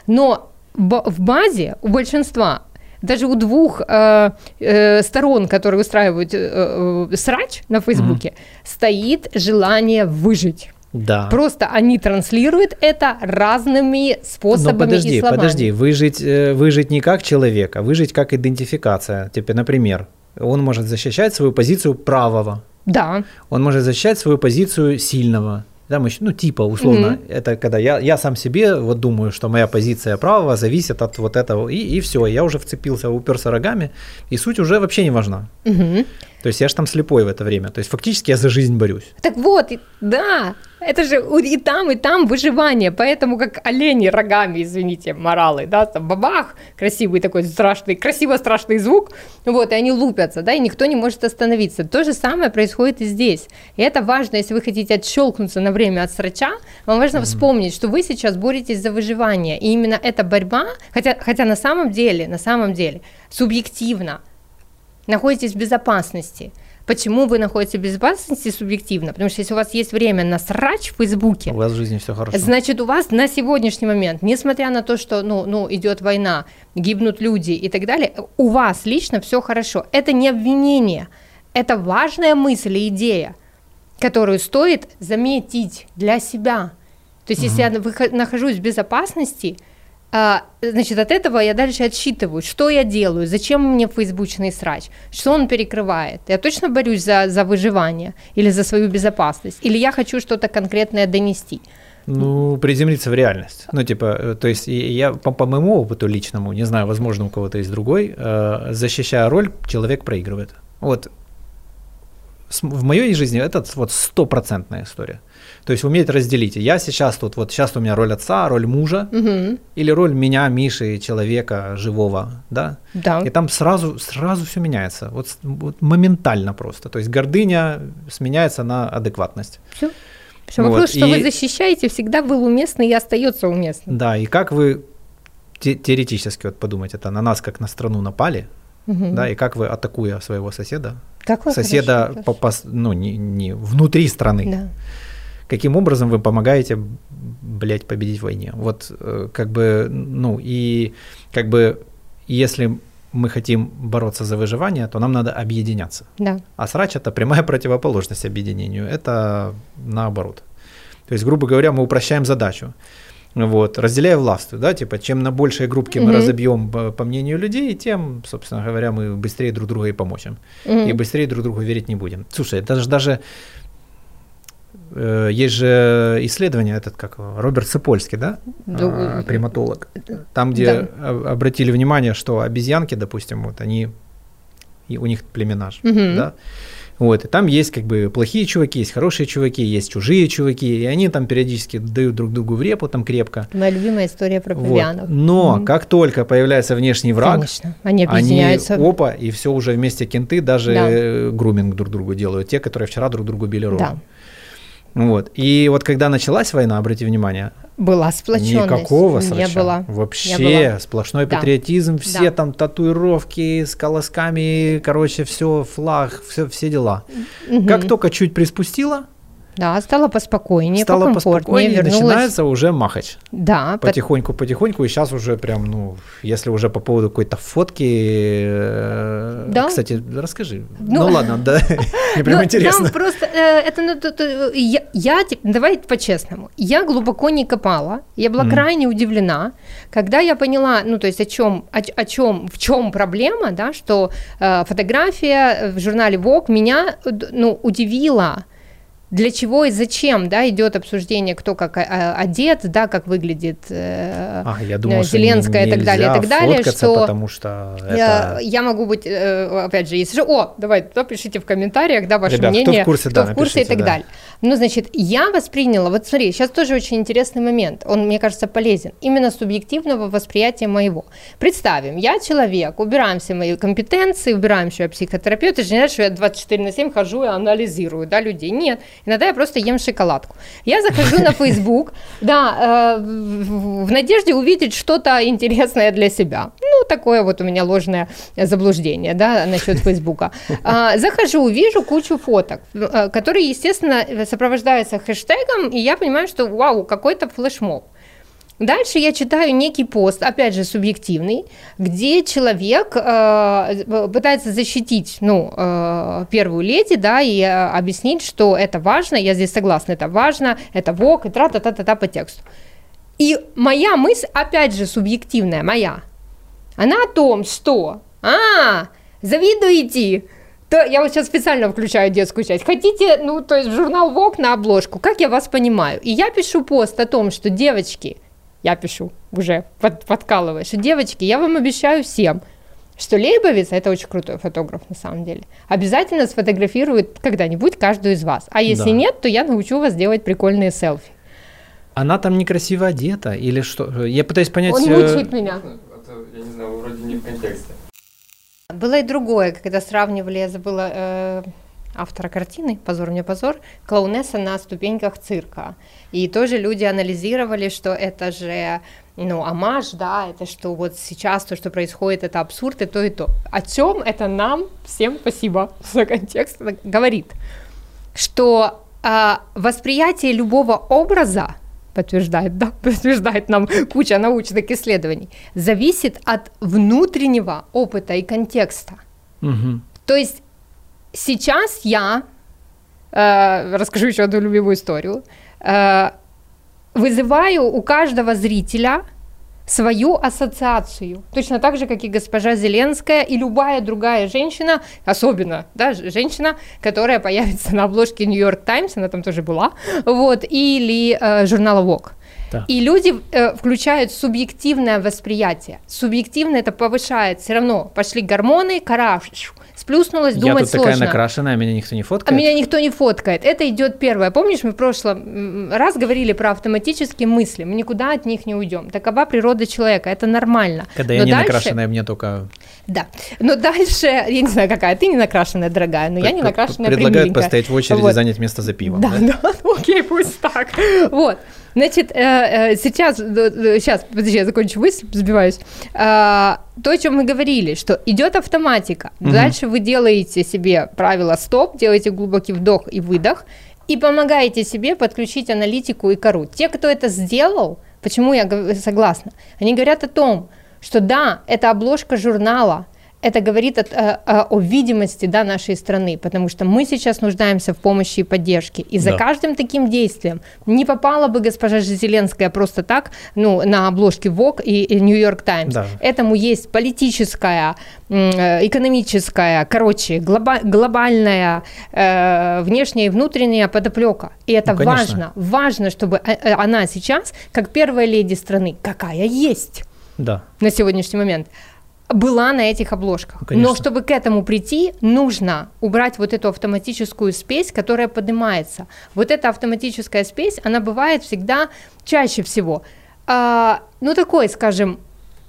Но ба- в базе у большинства даже у двух э, э, сторон, которые устраивают э, э, срач на Фейсбуке, стоит желание выжить. Да. Просто они транслируют это разными способами Но подожди, и словами. подожди, выжить, э, выжить не как человек, а выжить как идентификация. Типа, например, он может защищать свою позицию правого, Да, он может защищать свою позицию сильного. Там еще, ну, типа, условно, Мгм. это когда я, я сам себе вот думаю, что моя позиция правого зависит от вот этого, и, и все, я уже вцепился, уперся рогами, и суть уже вообще не важна. Мгм. То есть я же там слепой в это время. То есть фактически я за жизнь борюсь. Так вот, да, это же и там, и там выживание, поэтому как олени рогами, извините, моралы, да, там бабах, красивый такой страшный, красиво страшный звук, вот, и они лупятся, да, и никто не может остановиться. То же самое происходит и здесь. И это важно, если вы хотите отщелкнуться на время от срача, вам важно вспомнить, что вы сейчас боретесь за выживание, и именно эта борьба, хотя, хотя на самом деле, на самом деле, субъективно, находитесь в безопасности. Почему вы находитесь в безопасности субъективно? Потому что если у вас есть время на срач в Фейсбуке, У вас в жизни все хорошо. значит, у вас на сегодняшний момент, несмотря на то, что ну, ну, идет война, гибнут люди и так далее, у вас лично все хорошо. Это не обвинение, это важная мысль и идея, которую стоит заметить для себя. То есть, если я нахожусь в безопасности, значит, от этого я дальше отсчитываю, что я делаю, зачем мне фейсбучный срач, что он перекрывает. Я точно борюсь за, за выживание или за свою безопасность, или я хочу что-то конкретное донести. Ну, приземлиться в реальность. Ну, типа, э, то есть я по, по моему опыту личному, не знаю, возможно, у кого-то есть другой, э, защищая роль, человек проигрывает. Вот в моей жизни это вот стопроцентная история. То есть уметь разделить. Я сейчас тут, вот сейчас у меня роль отца, роль мужа, угу. или роль меня, Миши, человека живого, да? Да. И там сразу, сразу все меняется, вот, вот моментально просто. То есть гордыня сменяется на адекватность. Все. Все, вот. вопрос, что и... вы защищаете, всегда был уместный и остается уместным. Да, и как вы те- теоретически вот подумать, это на нас как на страну напали, угу. да, и как вы атакуя своего соседа, как соседа по, по, ну не, не внутри страны, да. Каким образом вы помогаете, блядь, победить в войне? Вот э, как бы, ну и как бы если мы хотим бороться за выживание, то нам надо объединяться. Да. А срач это прямая противоположность объединению. Это наоборот. То есть, грубо говоря, мы упрощаем задачу. Вот, разделяя власть, да, типа, чем на большие группки угу. мы разобьем, по, по мнению людей, тем, собственно говоря, мы быстрее друг друга и поможем. Угу. И быстрее друг другу верить не будем. Слушай, даже, даже Э, есть же исследование, этот как Роберт Сапольский, да, да. приматолог, там, где да. обратили внимание, что обезьянки, допустим, вот они, и у них племена, угу. да, вот, и там есть как бы плохие чуваки, есть хорошие чуваки, есть чужие чуваки, и они там периодически дают друг другу в репу там крепко. Моя любимая история про павианов. Вот. Но угу. как только появляется внешний враг, Конечно. они объединяются. Они, опа, и все уже вместе кенты, даже да. груминг друг другу делают, те, которые вчера друг другу били рожу. Да. Вот. И вот когда началась война, обратите внимание, была сплоченность. Никакого срача. Не было. Вообще не было. сплошной да. патриотизм, все да. там татуировки с колосками, короче, все, флаг, все, все дела. Угу. Как только чуть приспустила, да, стало поспокойнее, стало поспокойнее, вернулась... начинается уже махач. Да. Потихоньку, под... потихоньку, и сейчас уже прям, ну, если уже по поводу какой-то фотки, э, да? кстати, расскажи. Ну, ну ладно, да, мне прям ну, интересно. Там просто, э, это, ну, я, я, давай по-честному, я глубоко не копала, я была крайне удивлена, когда я поняла, ну, то есть о чем, о, чем, в чем проблема, да, что э, фотография в журнале Vogue меня, ну, удивила, для чего и зачем, да, идет обсуждение, кто как а, одет, да, как выглядит э, а, я думал, Зеленская и так далее, и так далее, что потому что это... я могу быть, э, опять же, если же, о, давай, то пишите в комментариях, да, ваше Ребят, мнение, кто в курсе, кто да, в курсе напишите, и так да. далее. Ну, значит, я восприняла, вот смотри, сейчас тоже очень интересный момент, он, мне кажется, полезен, именно субъективного восприятия моего. Представим, я человек, убираем все мои компетенции, убираем, что я психотерапевт, это же не значит, что я 24 на 7 хожу и анализирую, да, людей, нет, иногда я просто ем шоколадку. Я захожу на Facebook, да, э, в надежде увидеть что-то интересное для себя. Ну, такое вот у меня ложное заблуждение, да, насчет Фейсбука. Захожу, вижу кучу фоток, э, которые, естественно, сопровождаются хэштегом, и я понимаю, что вау, какой-то флешмоб. Дальше я читаю некий пост, опять же субъективный, где человек э, пытается защитить ну, э, первую леди, да, и э, объяснить, что это важно, я здесь согласна, это важно, это вок, и тра-та-та-та по тексту. И моя мысль, опять же субъективная, моя, она о том, что, а, завидуете, то я вот сейчас специально включаю детскую часть. Хотите, ну, то есть журнал ВОК на обложку, как я вас понимаю? И я пишу пост о том, что девочки, я пишу уже, под, подкалываешь, что девочки, я вам обещаю всем, что Лейбовец, это очень крутой фотограф на самом деле, обязательно сфотографирует когда-нибудь каждую из вас. А если да. нет, то я научу вас делать прикольные селфи. Она там некрасиво одета или что? Я пытаюсь понять... Он э, мучает меня. Это, я не знаю, вроде не в контексте. Было и другое, когда сравнивали, я забыла э, автора картины, позор мне позор, клоунесса на ступеньках цирка. И тоже люди анализировали, что это же ну, амаш, да, это что вот сейчас то, что происходит, это абсурд и то, и то. О чем это нам, всем спасибо за контекст, говорит, что э, восприятие любого образа подтверждает, да, подтверждает нам куча научных исследований, зависит от внутреннего опыта и контекста. Угу. То есть сейчас я, э, расскажу еще одну любимую историю, э, вызываю у каждого зрителя свою ассоциацию. Точно так же, как и госпожа Зеленская и любая другая женщина, особенно да, женщина, которая появится на обложке Нью-Йорк Таймс, она там тоже была, вот, или э, журнала Vogue. Да. И люди э, включают субъективное восприятие. Субъективно это повышает. Все равно пошли гормоны, кора сплюснулась, Я думать тут такая сложно. накрашенная, меня никто не А фоткает. меня никто не фоткает. Это идет первое. Помнишь, мы в прошлом раз говорили про автоматические мысли. Мы никуда от них не уйдем. Такова природа человека. Это нормально. Когда я Но не дальше- накрашенная, мне только Да. Но дальше, я не знаю, какая ты не накрашенная, дорогая, но я не п- накрашенная, предлагают постоять в очереди, Вот. занять место за пивом. Да, да? да, ну, окей, пусть так. Вот. Значит, э, э, сейчас, сейчас, подожди, я закончу мысль, сбиваюсь. А, То, о чем мы говорили, что идет автоматика. Дальше вы делаете себе правило стоп, делаете глубокий вдох и выдох, и помогаете себе подключить аналитику и кору. Те, кто это сделал, почему я согласна, они говорят о том, что да, это обложка журнала, это говорит от- э, э, о видимости да, нашей страны, потому что мы сейчас нуждаемся в помощи и поддержке. И за Да. каждым таким действием не попала бы госпожа Зеленская просто так ну, на обложке Vogue и, New York Times. Да. Этому есть политическая, э, экономическая, короче, глоба- глобальная э, внешняя и внутренняя подоплека. И это Ну, конечно. важно. Важно, чтобы э, она сейчас, как первая леди страны, какая есть Да. на сегодняшний момент, была на этих обложках. Ну, конечно. Но чтобы к этому прийти, нужно убрать вот эту автоматическую спесь, которая поднимается. Вот эта автоматическая спесь, она бывает всегда чаще всего, а, ну такой, скажем,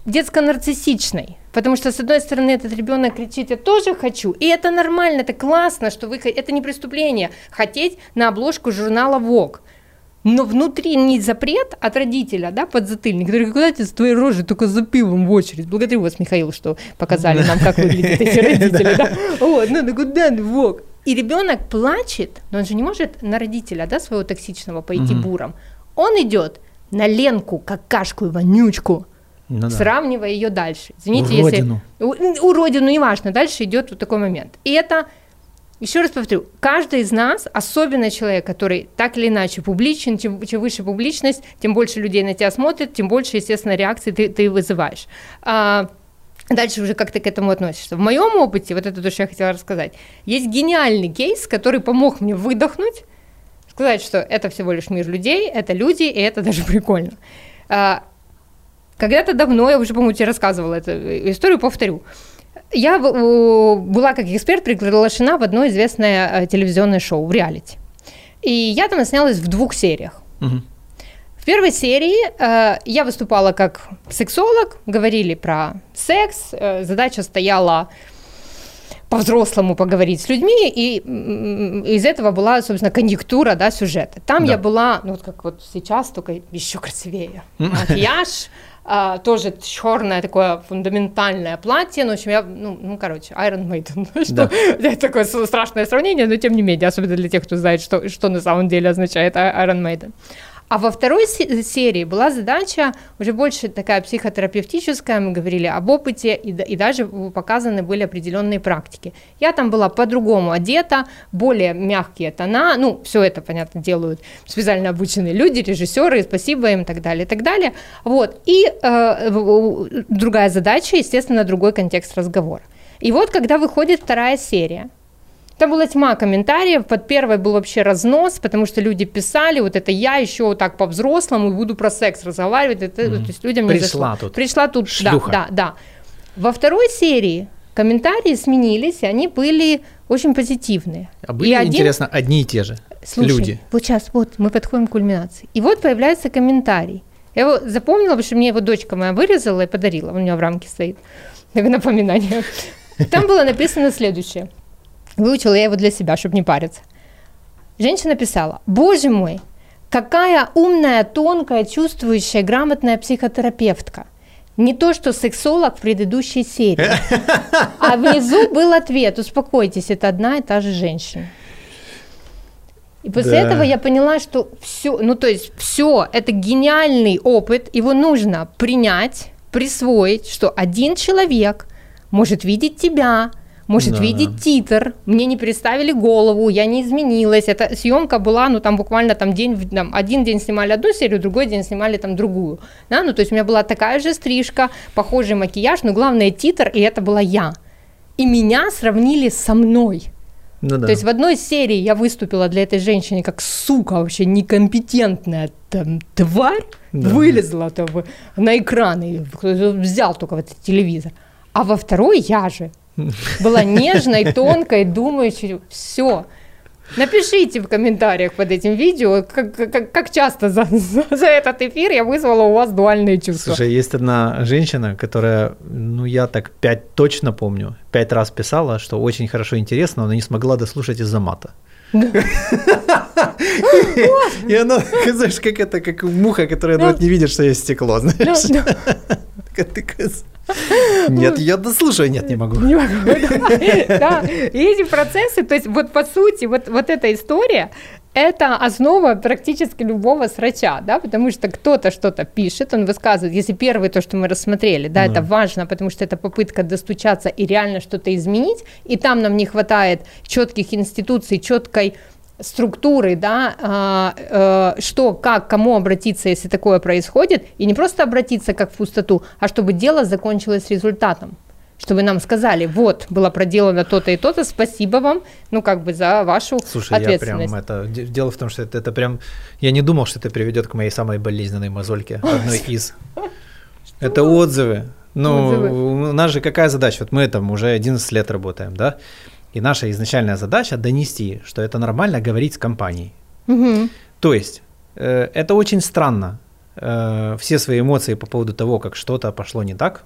детско-нарциссичной. Потому что, с одной стороны, этот ребенок кричит, я тоже хочу. И это нормально, это классно, что вы... Это не преступление, хотеть на обложку журнала Vogue. Но внутри не запрет от родителя, да, подзатыльник, который куда ты с твоей рожей только за пивом в очередь. Благодарю вас, Михаил, что показали нам, как выглядят эти родители, да. Вот, ну, да куда ты, Вог? И ребенок плачет, но он же не может на родителя, да, своего токсичного пойти буром. Он идет на Ленку, какашку и вонючку, Ну да. сравнивая ее дальше. Извините, Уродину. если... Уродину, неважно, дальше идет вот такой момент. И это, еще раз повторю, каждый из нас, особенно человек, который так или иначе публичен, чем, чем выше публичность, тем больше людей на тебя смотрят, тем больше, естественно, реакций ты, ты вызываешь. А, Дальше уже как ты к этому относишься. В моем опыте, вот это то, что я хотела рассказать, есть гениальный кейс, который помог мне выдохнуть, сказать, что это всего лишь мир людей, это люди, и это даже прикольно. А, Когда-то давно, я уже, по-моему, тебе рассказывала эту историю, повторю. Я была как эксперт приглашена в одно известное э, телевизионное шоу в реалити. И я там снялась в двух сериях. Мгм. В первой серии э, я выступала как сексолог, говорили про секс, э, задача стояла по-взрослому поговорить с людьми, и из этого была, собственно, конъюнктура, да, сюжета. Там Да. я была, ну, вот как вот сейчас, только еще красивее. Макияж, а, тоже черное такое фундаментальное платье, ну, в общем, я, ну, ну короче, Iron Maiden, что, Да. такое страшное сравнение, но тем не менее, особенно для тех, кто знает, что, что на самом деле означает I- Iron Maiden. А во второй се- серии была задача уже больше такая психотерапевтическая, мы говорили об опыте, и, и даже показаны были определенные практики. Я там была по-другому одета, более мягкие тона, ну, все это, понятно, делают специально обученные люди, режиссеры, спасибо им, и так далее, и так далее. Вот, и э, другая задача, естественно, другой контекст разговора. И вот, когда выходит вторая серия, там была тьма комментариев, под первой был вообще разнос, потому что люди писали, вот это я еще вот так по-взрослому буду про секс разговаривать, это, Мгм. то есть людям не Пришла зашло. тут. Пришла тут, да, Шлюха. да, да. Во второй серии комментарии сменились, и они были очень позитивные. А были, и один, интересно, одни и те же Слушай, люди? вот сейчас, вот мы подходим к кульминации. И вот появляется комментарий. Я его запомнила, потому что мне его дочка моя вырезала и подарила. Он у меня в рамке стоит. Как напоминание. Там было написано следующее. Выучила я его для себя, чтобы не париться. Женщина писала, боже мой, какая умная, тонкая, чувствующая, грамотная психотерапевтка. Не то, что сексолог в предыдущей серии. А внизу был ответ, успокойтесь, это одна и та же женщина. И после Да. этого я поняла, что все, ну то есть все, это гениальный опыт, его нужно принять, присвоить, что один человек может видеть тебя, может Да, видеть титр, мне не переставили голову, я не изменилась. Эта съемка была, ну там буквально там день, там, один день снимали одну серию, другой день снимали там другую. Да? Ну то есть у меня была такая же стрижка, похожий макияж, но главное титр, и это была я. И меня сравнили со мной. Ну да. То есть в одной серии я выступила для этой женщины как сука вообще некомпетентная там, тварь, Да. вылезла там, на экран и взял только вот этот телевизор. А во второй я же была нежной, тонкой, думающей, все. Напишите в комментариях под этим видео, как, как, как часто за, за, этот эфир я вызвала у вас дуальные чувства. Слушай, есть одна женщина, которая, ну я так пять точно помню, пять раз писала, что очень хорошо интересно, но не смогла дослушать из-за мата. И она, знаешь, как это, как муха, которая ну, не видит, что есть стекло, знаешь. Нет, я дослушаю, нет, не могу. Не могу, да. И эти процессы, то есть вот по сути, вот, вот эта история, это основа практически любого срача, да, потому что кто-то что-то пишет, он высказывает, если первый то, что мы рассмотрели, да, Да. это важно, потому что это попытка достучаться и реально что-то изменить, и там нам не хватает четких институций, четкой структуры, да, а, э, что, как, кому обратиться, если такое происходит, и не просто обратиться как в пустоту, а чтобы дело закончилось результатом чтобы нам сказали, вот, было проделано то-то и то-то, спасибо вам, ну, как бы за вашу Слушай, я прям ответственность. это... де- Дело в том, что это, это прям... Я не думал, что это приведет к моей самой болезненной мозольке, одной из. Это отзывы. Ну, Отзывы. у нас же какая задача? Вот мы там уже 11 лет работаем, да? И наша изначальная задача донести, что это нормально говорить с компанией. Мгм. То есть, э, это очень странно. э, все свои эмоции по поводу того, как что-то пошло не так,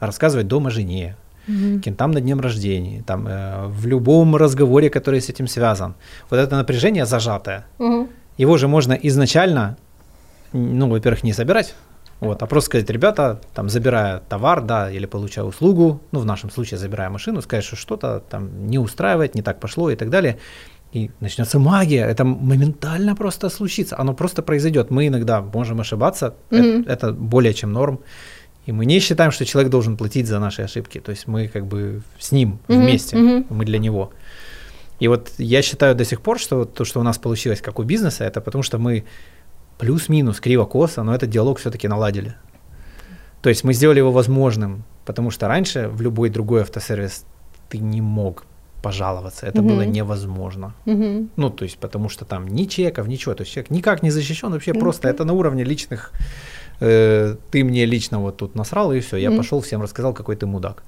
рассказывать дома жене, Мгм. кем-там на днем рождения, там, э, в любом разговоре, который с этим связан. Вот это напряжение зажатое, Мгм. его же можно изначально, ну, во-первых, не собирать, вот, а просто сказать, ребята, там, забирая товар, да, или получая услугу, ну, в нашем случае забирая машину, сказать, что что-то там не устраивает, не так пошло и так далее, и начнется магия, это моментально просто случится, оно просто произойдет. Мы иногда можем ошибаться, э- Мгм. это более чем норм, и мы не считаем, что человек должен платить за наши ошибки, то есть мы как бы с ним Мгм, вместе, мгм. мы для него. И вот я считаю до сих пор, что вот то, что у нас получилось как у бизнеса, это потому что мы плюс-минус, криво-косо, но этот диалог все-таки наладили. То есть мы сделали его возможным, потому что раньше в любой другой автосервис ты не мог пожаловаться, это было Мгм. невозможно. Мгм. Ну, то есть потому что там ни чеков, ничего, то есть человек никак не защищен, вообще Мгм. просто это на уровне личных, э, ты мне лично вот тут насрал, и все, я пошел всем рассказал, какой ты мудак.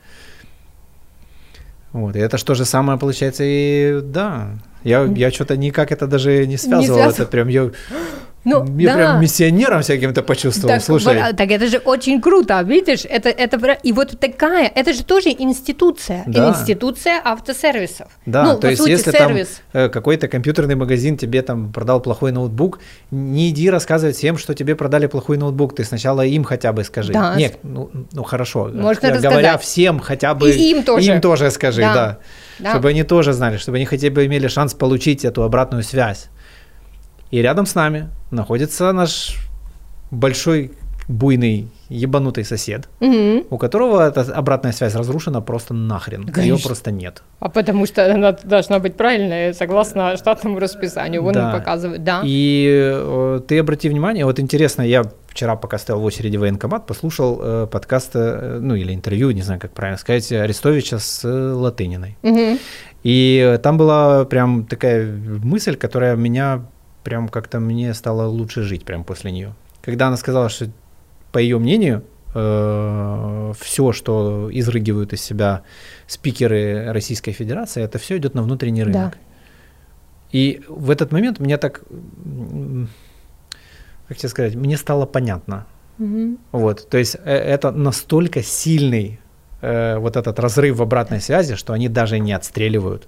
Вот, и это же то же самое получается и да. Я, я что-то никак это даже не связывал. связывал. это прям я, Ну, я да. прям миссионером всяким-то почувствовал. Так, Слушай, вот, так это же очень круто, видишь, это, это и вот такая, это же тоже институция, Да. институция автосервисов. Да, ну, то есть сути, если сервис. там э, какой-то компьютерный магазин тебе там продал плохой ноутбук, не иди рассказывать всем, что тебе продали плохой ноутбук, ты сначала им хотя бы скажи. Да. Нет, ну, ну хорошо, Можно э, говоря рассказать. всем хотя бы И им тоже. им тоже скажи, Да. да. Да. чтобы они тоже знали, чтобы они хотя бы имели шанс получить эту обратную связь. И рядом с нами находится наш большой буйный ебанутый сосед, Мгм. у которого эта обратная связь разрушена просто нахрен, ее просто нет. А потому что она должна быть правильная, согласно штатному расписанию. Вон Да. он показывает, да. И э, ты обрати внимание, вот интересно, я вчера, пока стоял в очереди в военкомат, послушал э, подкаст, э, ну или интервью, не знаю, как правильно сказать, Арестовича с э, Латыниной. Мгм. И там была прям такая мысль, которая меня прям как-то мне стало лучше жить прям после нее. Когда она сказала, что по ее мнению все, что изрыгивают из себя спикеры Российской Федерации, это все идет на внутренний Да. рынок. И в этот момент мне так, как тебе сказать, мне стало понятно. Мгм. Вот, то есть э, это настолько сильный э, вот этот разрыв в обратной связи, что они даже не отстреливают,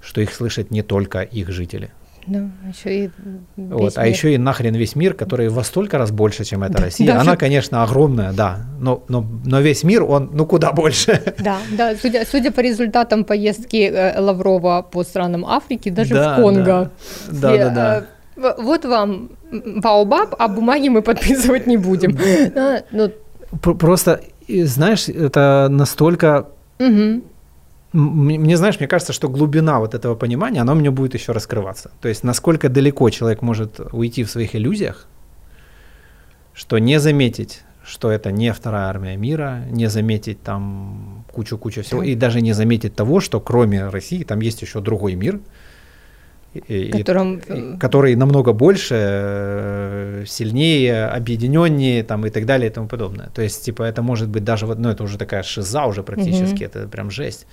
что их слышат не только их жители. Да, еще и Вот, а мир. еще и нахрен весь мир, который во столько раз больше, чем эта Да, Россия. Она, конечно, огромная, да, но, но, но весь мир, он, ну, куда больше. Да, да, судя, судя по результатам поездки э, Лаврова по странам Африки, даже Да, в Конго. да. Да, все, да, да. э, Вот вам баобаб, а бумаги мы подписывать не будем. А, Ну, Просто, знаешь, это настолько мгм. Мне, знаешь, мне кажется, что глубина вот этого понимания, она у меня будет еще раскрываться. То есть, насколько далеко человек может уйти в своих иллюзиях, что не заметить, что это не вторая армия мира, не заметить там кучу-кучу всего, и даже не заметить того, что кроме России там есть еще другой мир, и, Которым... и, который намного больше, э, сильнее, объединеннее там, и так далее и тому подобное. То есть, типа, это может быть даже, ну, это уже такая шиза уже практически, угу. это прям жесть.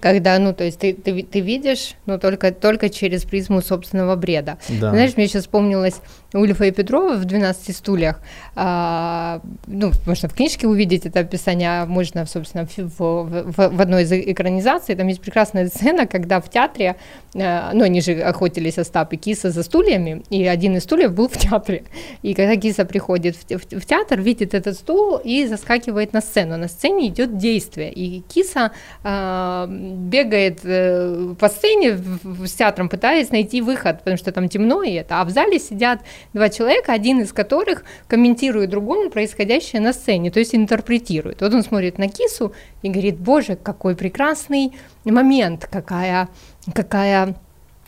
Когда, ну, то есть ты, ты, ты видишь, но только, только через призму собственного бреда. Да. Знаешь, мне сейчас вспомнилось Ульфа и Петрова в «12 стульях». А, ну, можно в книжке увидеть это описание, а можно, собственно, в, в, в одной из экранизаций. Там есть прекрасная сцена, когда в театре, а, ну, они же охотились Остап и Киса за стульями, и один из стульев был в театре. И когда Киса приходит в, в, в театр, видит этот стул и заскакивает на сцену. На сцене идет действие, и Киса а, бегает э, по сцене с театром, пытаясь найти выход, потому что там темно и это. А в зале сидят два человека, один из которых комментирует другому происходящее на сцене, то есть интерпретирует. Вот он смотрит на кису и говорит, боже, какой прекрасный момент, какая, какая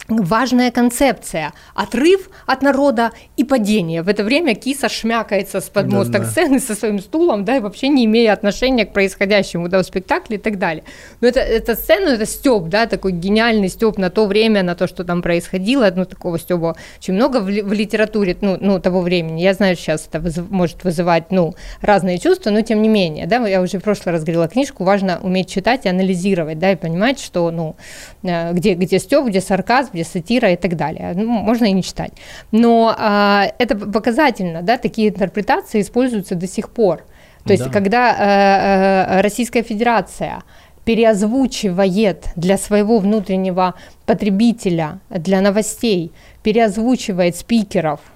важная концепция – отрыв от народа и падение. В это время киса шмякается с подмосток да, да. сцены со своим стулом, да, и вообще не имея отношения к происходящему да, в спектакле и так далее. Но это, это сцена, это стёб, да, такой гениальный стёб на то время, на то, что там происходило, ну, такого стёба очень много в, в литературе, ну, ну, того времени. Я знаю, сейчас это вызыв, может вызывать, ну, разные чувства, но тем не менее, да, я уже в прошлый раз говорила книжку, важно уметь читать и анализировать, да, и понимать, что, ну, э, где, где стёб, где сарказм, где сатира и так далее. Ну, можно и не читать. Но а, это показательно, да, такие интерпретации используются до сих пор. То есть, да. когда э, э, Российская Федерация переозвучивает для своего внутреннего потребителя, для новостей, переозвучивает спикеров –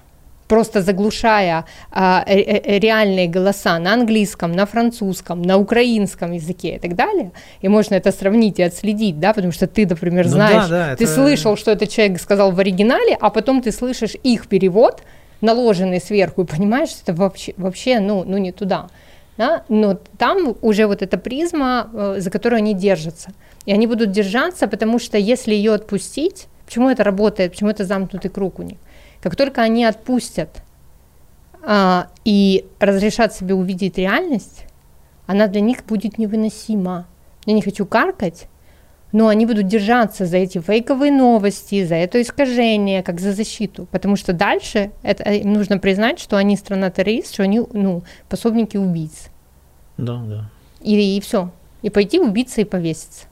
просто заглушая а, реальные голоса на английском, на французском, на украинском языке и так далее. И можно это сравнить и отследить, да, потому что ты, например, знаешь, ну, да, да, ты это... слышал, что этот человек сказал в оригинале, а потом ты слышишь их перевод, наложенный сверху, и понимаешь, что это вообще, вообще ну, ну не туда. Да? Но там уже вот эта призма, э, за которую они держатся. И они будут держаться, потому что если ее отпустить, почему это работает, почему это замкнутый круг у них? Как только они отпустят а, и разрешат себе увидеть реальность, она для них будет невыносима. Я не хочу каркать, но они будут держаться за эти фейковые новости, за это искажение, как за защиту, потому что дальше это, им нужно признать, что они страна-террорист, что они ну, пособники убийц. Да, да. И, и все. И пойти убиться и повеситься.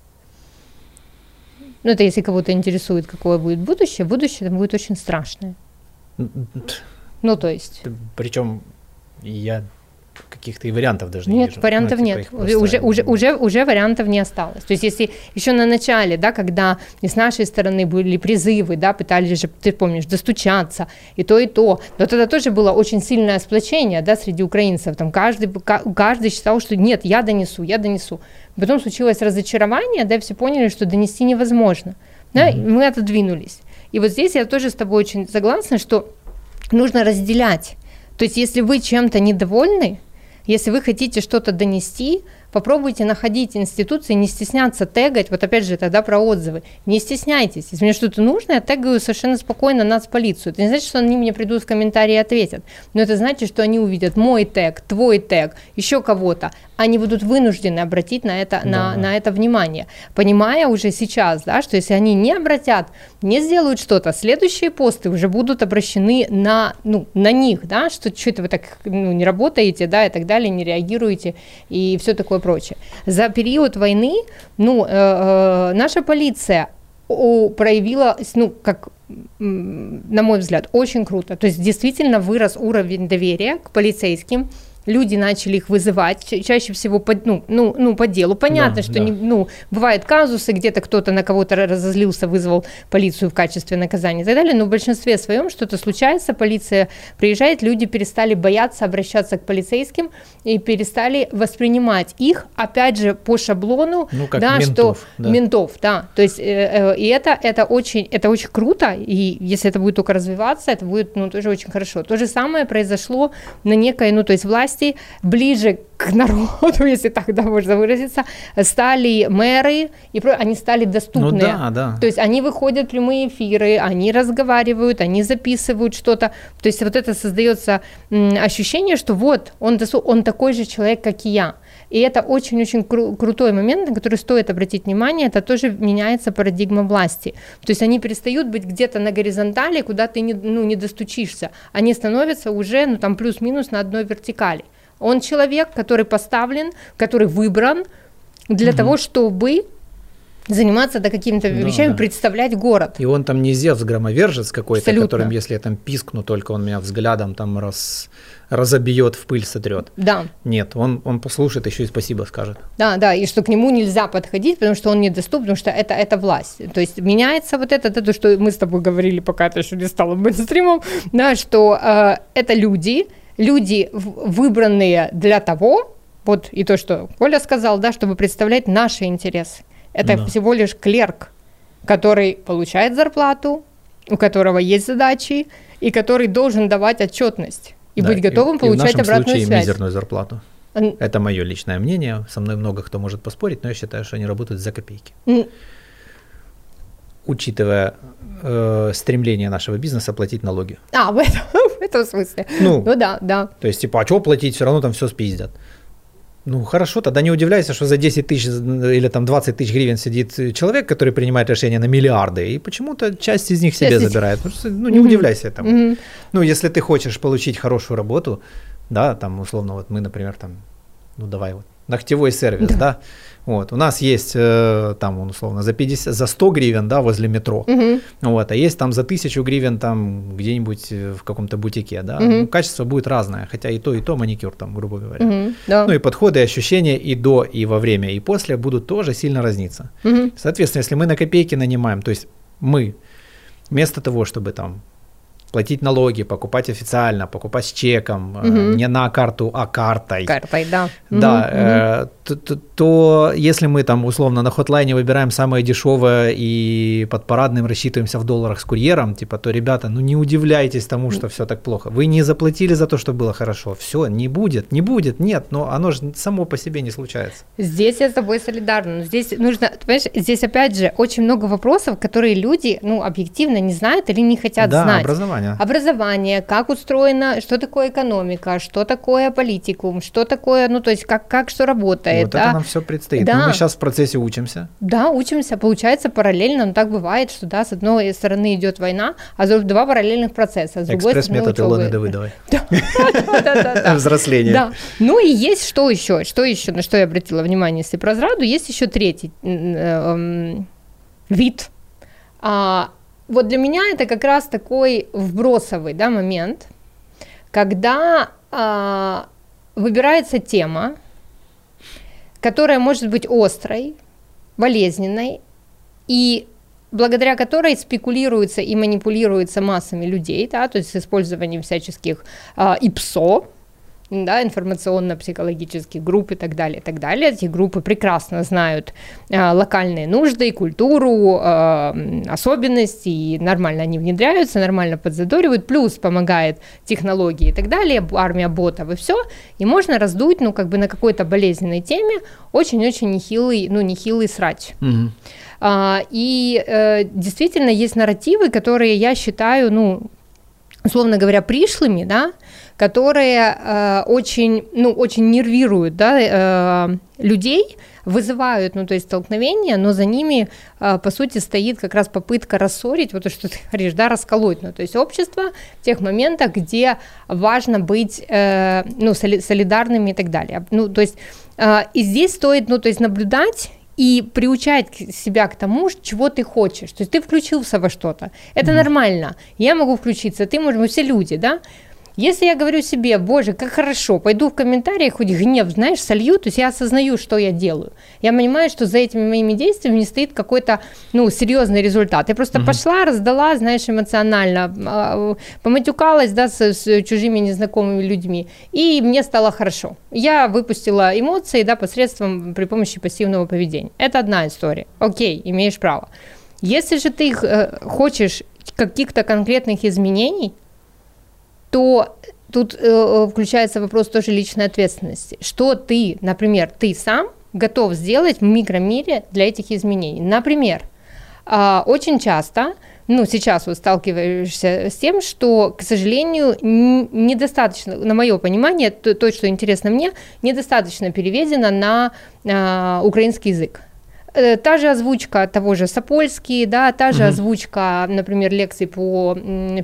Ну, это если кого-то интересует, какое будет будущее, будущее там будет очень страшное. Ну, то есть. Причем я каких-то и вариантов даже не нет, вижу. вариантов ну, типа нет. Просто... Уже, уже, уже, уже вариантов не осталось. То есть если еще на начале, да, когда и с нашей стороны были призывы, да, пытались же, ты помнишь, достучаться, и то, и то, но тогда тоже было очень сильное сплочение, да, среди украинцев, там каждый, каждый считал, что нет, я донесу, я донесу. Потом случилось разочарование, да, все поняли, что донести невозможно, да, mm-hmm. мы отодвинулись. И вот здесь я тоже с тобой очень согласна, что нужно разделять. То есть если вы чем-то недовольны, если вы хотите что-то донести, попробуйте находить институции, не стесняться тегать, вот опять же тогда про отзывы, не стесняйтесь, если мне что-то нужно, я тегаю совершенно спокойно нацполицию, это не значит, что они мне придут в комментарии и ответят, но это значит, что они увидят мой тег, твой тег, еще кого-то, они будут вынуждены обратить на это, да. на, на это внимание, понимая уже сейчас, да, что если они не обратят, не сделают что-то, следующие посты уже будут обращены на, ну, на них, да, что что-то вы так ну, не работаете, да, и так далее, не реагируете, и все такое прочее. За период войны, ну, э, э, наша полиция проявила, ну, как на мой взгляд, очень круто. То есть действительно вырос уровень доверия к полицейским, люди начали их вызывать, чаще всего по, ну, ну, ну, по делу. Понятно, да, что да. Не, ну, бывают казусы, где-то кто-то на кого-то разозлился, вызвал полицию в качестве наказания и так далее, но в большинстве своем что-то случается, полиция приезжает, люди перестали бояться обращаться к полицейским и перестали воспринимать их, опять же, по шаблону, ну, как да, ментов, что да. ментов, да, то есть, э, э, и это, это, очень, это очень круто, и если это будет только развиваться, это будет, ну, тоже очень хорошо. То же самое произошло на некой, ну, то есть власть власти, ближе к народу, если так да, можно выразиться, стали мэры, и они стали доступны. Ну да, да. То есть они выходят в прямые эфиры, они разговаривают, они записывают что-то. То есть вот это создается ощущение, что вот, он, он такой же человек, как и я. И это очень-очень кру- крутой момент, на который стоит обратить внимание, это тоже меняется парадигма власти. То есть они перестают быть где-то на горизонтали, куда ты не, ну, не достучишься. Они становятся уже ну, там плюс-минус на одной вертикали. Он человек, который поставлен, который выбран для угу. того, чтобы заниматься да, какими-то ну, вещами, да. представлять город. И он там не Зевс громовержец какой-то, которым, если я там пискну, только он меня взглядом там раз, разобьет, в пыль сотрет. Да. Нет, он, он послушает, еще и спасибо скажет. Да, да, и что к нему нельзя подходить, потому что он недоступен, потому что это, это власть. То есть меняется вот это, это то, что мы с тобой говорили, пока это еще не стало мейнстримом, да, что э, это люди, люди выбранные для того, вот и то, что Коля сказал, да, чтобы представлять наши интересы. Это да. всего лишь клерк, который получает зарплату, у которого есть задачи, и который должен давать отчетность и да, быть готовым и, получать и в нашем обратную случае связь. мизерную зарплату. Это мое личное мнение. Со мной много кто может поспорить, но я считаю, что они работают за копейки. Mm. Учитывая э, стремление нашего бизнеса платить налоги. А, в этом, в этом смысле. Ну, ну да, да. То есть, типа, а что платить, все равно там все спиздят. Ну хорошо, тогда не удивляйся, что за 10 тысяч или там 20 тысяч гривен сидит человек, который принимает решения на миллиарды, и почему-то часть из них себе часть забирает. Ну не mm-hmm. удивляйся этому. Mm-hmm. Ну если ты хочешь получить хорошую работу, да, там условно вот мы, например, там, ну давай вот, ногтевой сервис, да, да вот. У нас есть э, там, условно, за, 50, за 100 гривен да, возле метро, угу. вот, а есть там за 1000 гривен там где-нибудь э, в каком-то бутике. Да? Угу. Ну, качество будет разное, хотя и то, и то маникюр, там, грубо говоря. Угу. Да. Ну и подходы, и ощущения и до, и во время, и после будут тоже сильно разниться. Угу. Соответственно, если мы на копейки нанимаем, то есть мы вместо того, чтобы там платить налоги, покупать официально, покупать с чеком, угу. не на карту, а картой. Картой, да. Да, угу. э, то, то, то если мы там условно на хотлайне выбираем самое дешевое и под парадным рассчитываемся в долларах с курьером, типа, то, ребята, ну не удивляйтесь тому, что все так плохо. Вы не заплатили за то, что было хорошо. Все, не будет, не будет, нет, но оно же само по себе не случается. Здесь я с тобой солидарна. Но здесь нужно, понимаешь, здесь опять же очень много вопросов, которые люди, ну, объективно не знают или не хотят да, знать. образование образование. Образование, как устроено, что такое экономика, что такое политикум, что такое, ну, то есть как, как что работает. Вот да? это нам все предстоит. Да. Ну, мы сейчас в процессе учимся. Да, учимся. Получается параллельно, но так бывает, что, да, с одной стороны идет война, а с два параллельных процесса. С другой Экспресс-метод Илоны Давыдовой. Взросление. Да. Ну и есть что еще, что еще, на что я обратила внимание, если про зраду, есть еще третий эм, вид а, вот для меня это как раз такой вбросовый да, момент, когда э, выбирается тема, которая может быть острой, болезненной, и благодаря которой спекулируется и манипулируется массами людей, да, то есть с использованием всяческих э, ИПСО, да, информационно-психологических групп и так далее, и так далее. Эти группы прекрасно знают э, локальные нужды, культуру, э, особенности, и нормально они внедряются, нормально подзадоривают, плюс помогает технологии и так далее, армия ботов и все, и можно раздуть, ну, как бы на какой-то болезненной теме очень-очень нехилый, ну, нехилый срач. Угу. А, и э, действительно есть нарративы, которые я считаю, ну, условно говоря, пришлыми, да, которые э, очень, ну, очень нервируют да, э, людей, вызывают, ну, то есть столкновения, но за ними, э, по сути, стоит как раз попытка рассорить, вот то, что ты говоришь, да, расколоть, ну, то есть общество в тех моментах, где важно быть, э, ну, соли- солидарными и так далее. Ну, то есть, э, и здесь стоит, ну, то есть наблюдать и приучать себя к тому, чего ты хочешь. То есть ты включился во что-то. Это mm-hmm. нормально. Я могу включиться, ты можешь, мы все люди, да? Если я говорю себе, боже, как хорошо, пойду в комментариях, хоть гнев, знаешь, солью, то есть я осознаю, что я делаю. Я понимаю, что за этими моими действиями не стоит какой-то, ну, серьезный результат. Я просто угу. пошла, раздала, знаешь, эмоционально, а, поматюкалась, да, с, с чужими незнакомыми людьми, и мне стало хорошо. Я выпустила эмоции, да, посредством, при помощи пассивного поведения. Это одна история. Окей, имеешь право. Если же ты э, хочешь каких-то конкретных изменений, то тут э, включается вопрос тоже личной ответственности. Что ты, например, ты сам готов сделать в микромире для этих изменений? Например, э, очень часто ну, сейчас вот сталкиваешься с тем, что, к сожалению, недостаточно, на мое понимание, то, то что интересно мне, недостаточно переведено на э, украинский язык. Э, та же озвучка того же Сапольский, да, та же угу. озвучка, например, лекций по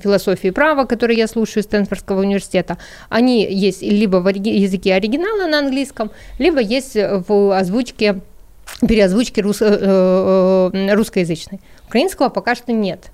философии права, которые я слушаю из Стэнфордского университета, они есть либо в языке оригинала на английском, либо есть в озвучке, переозвучке рус, э, э, русскоязычной. Украинского пока что нет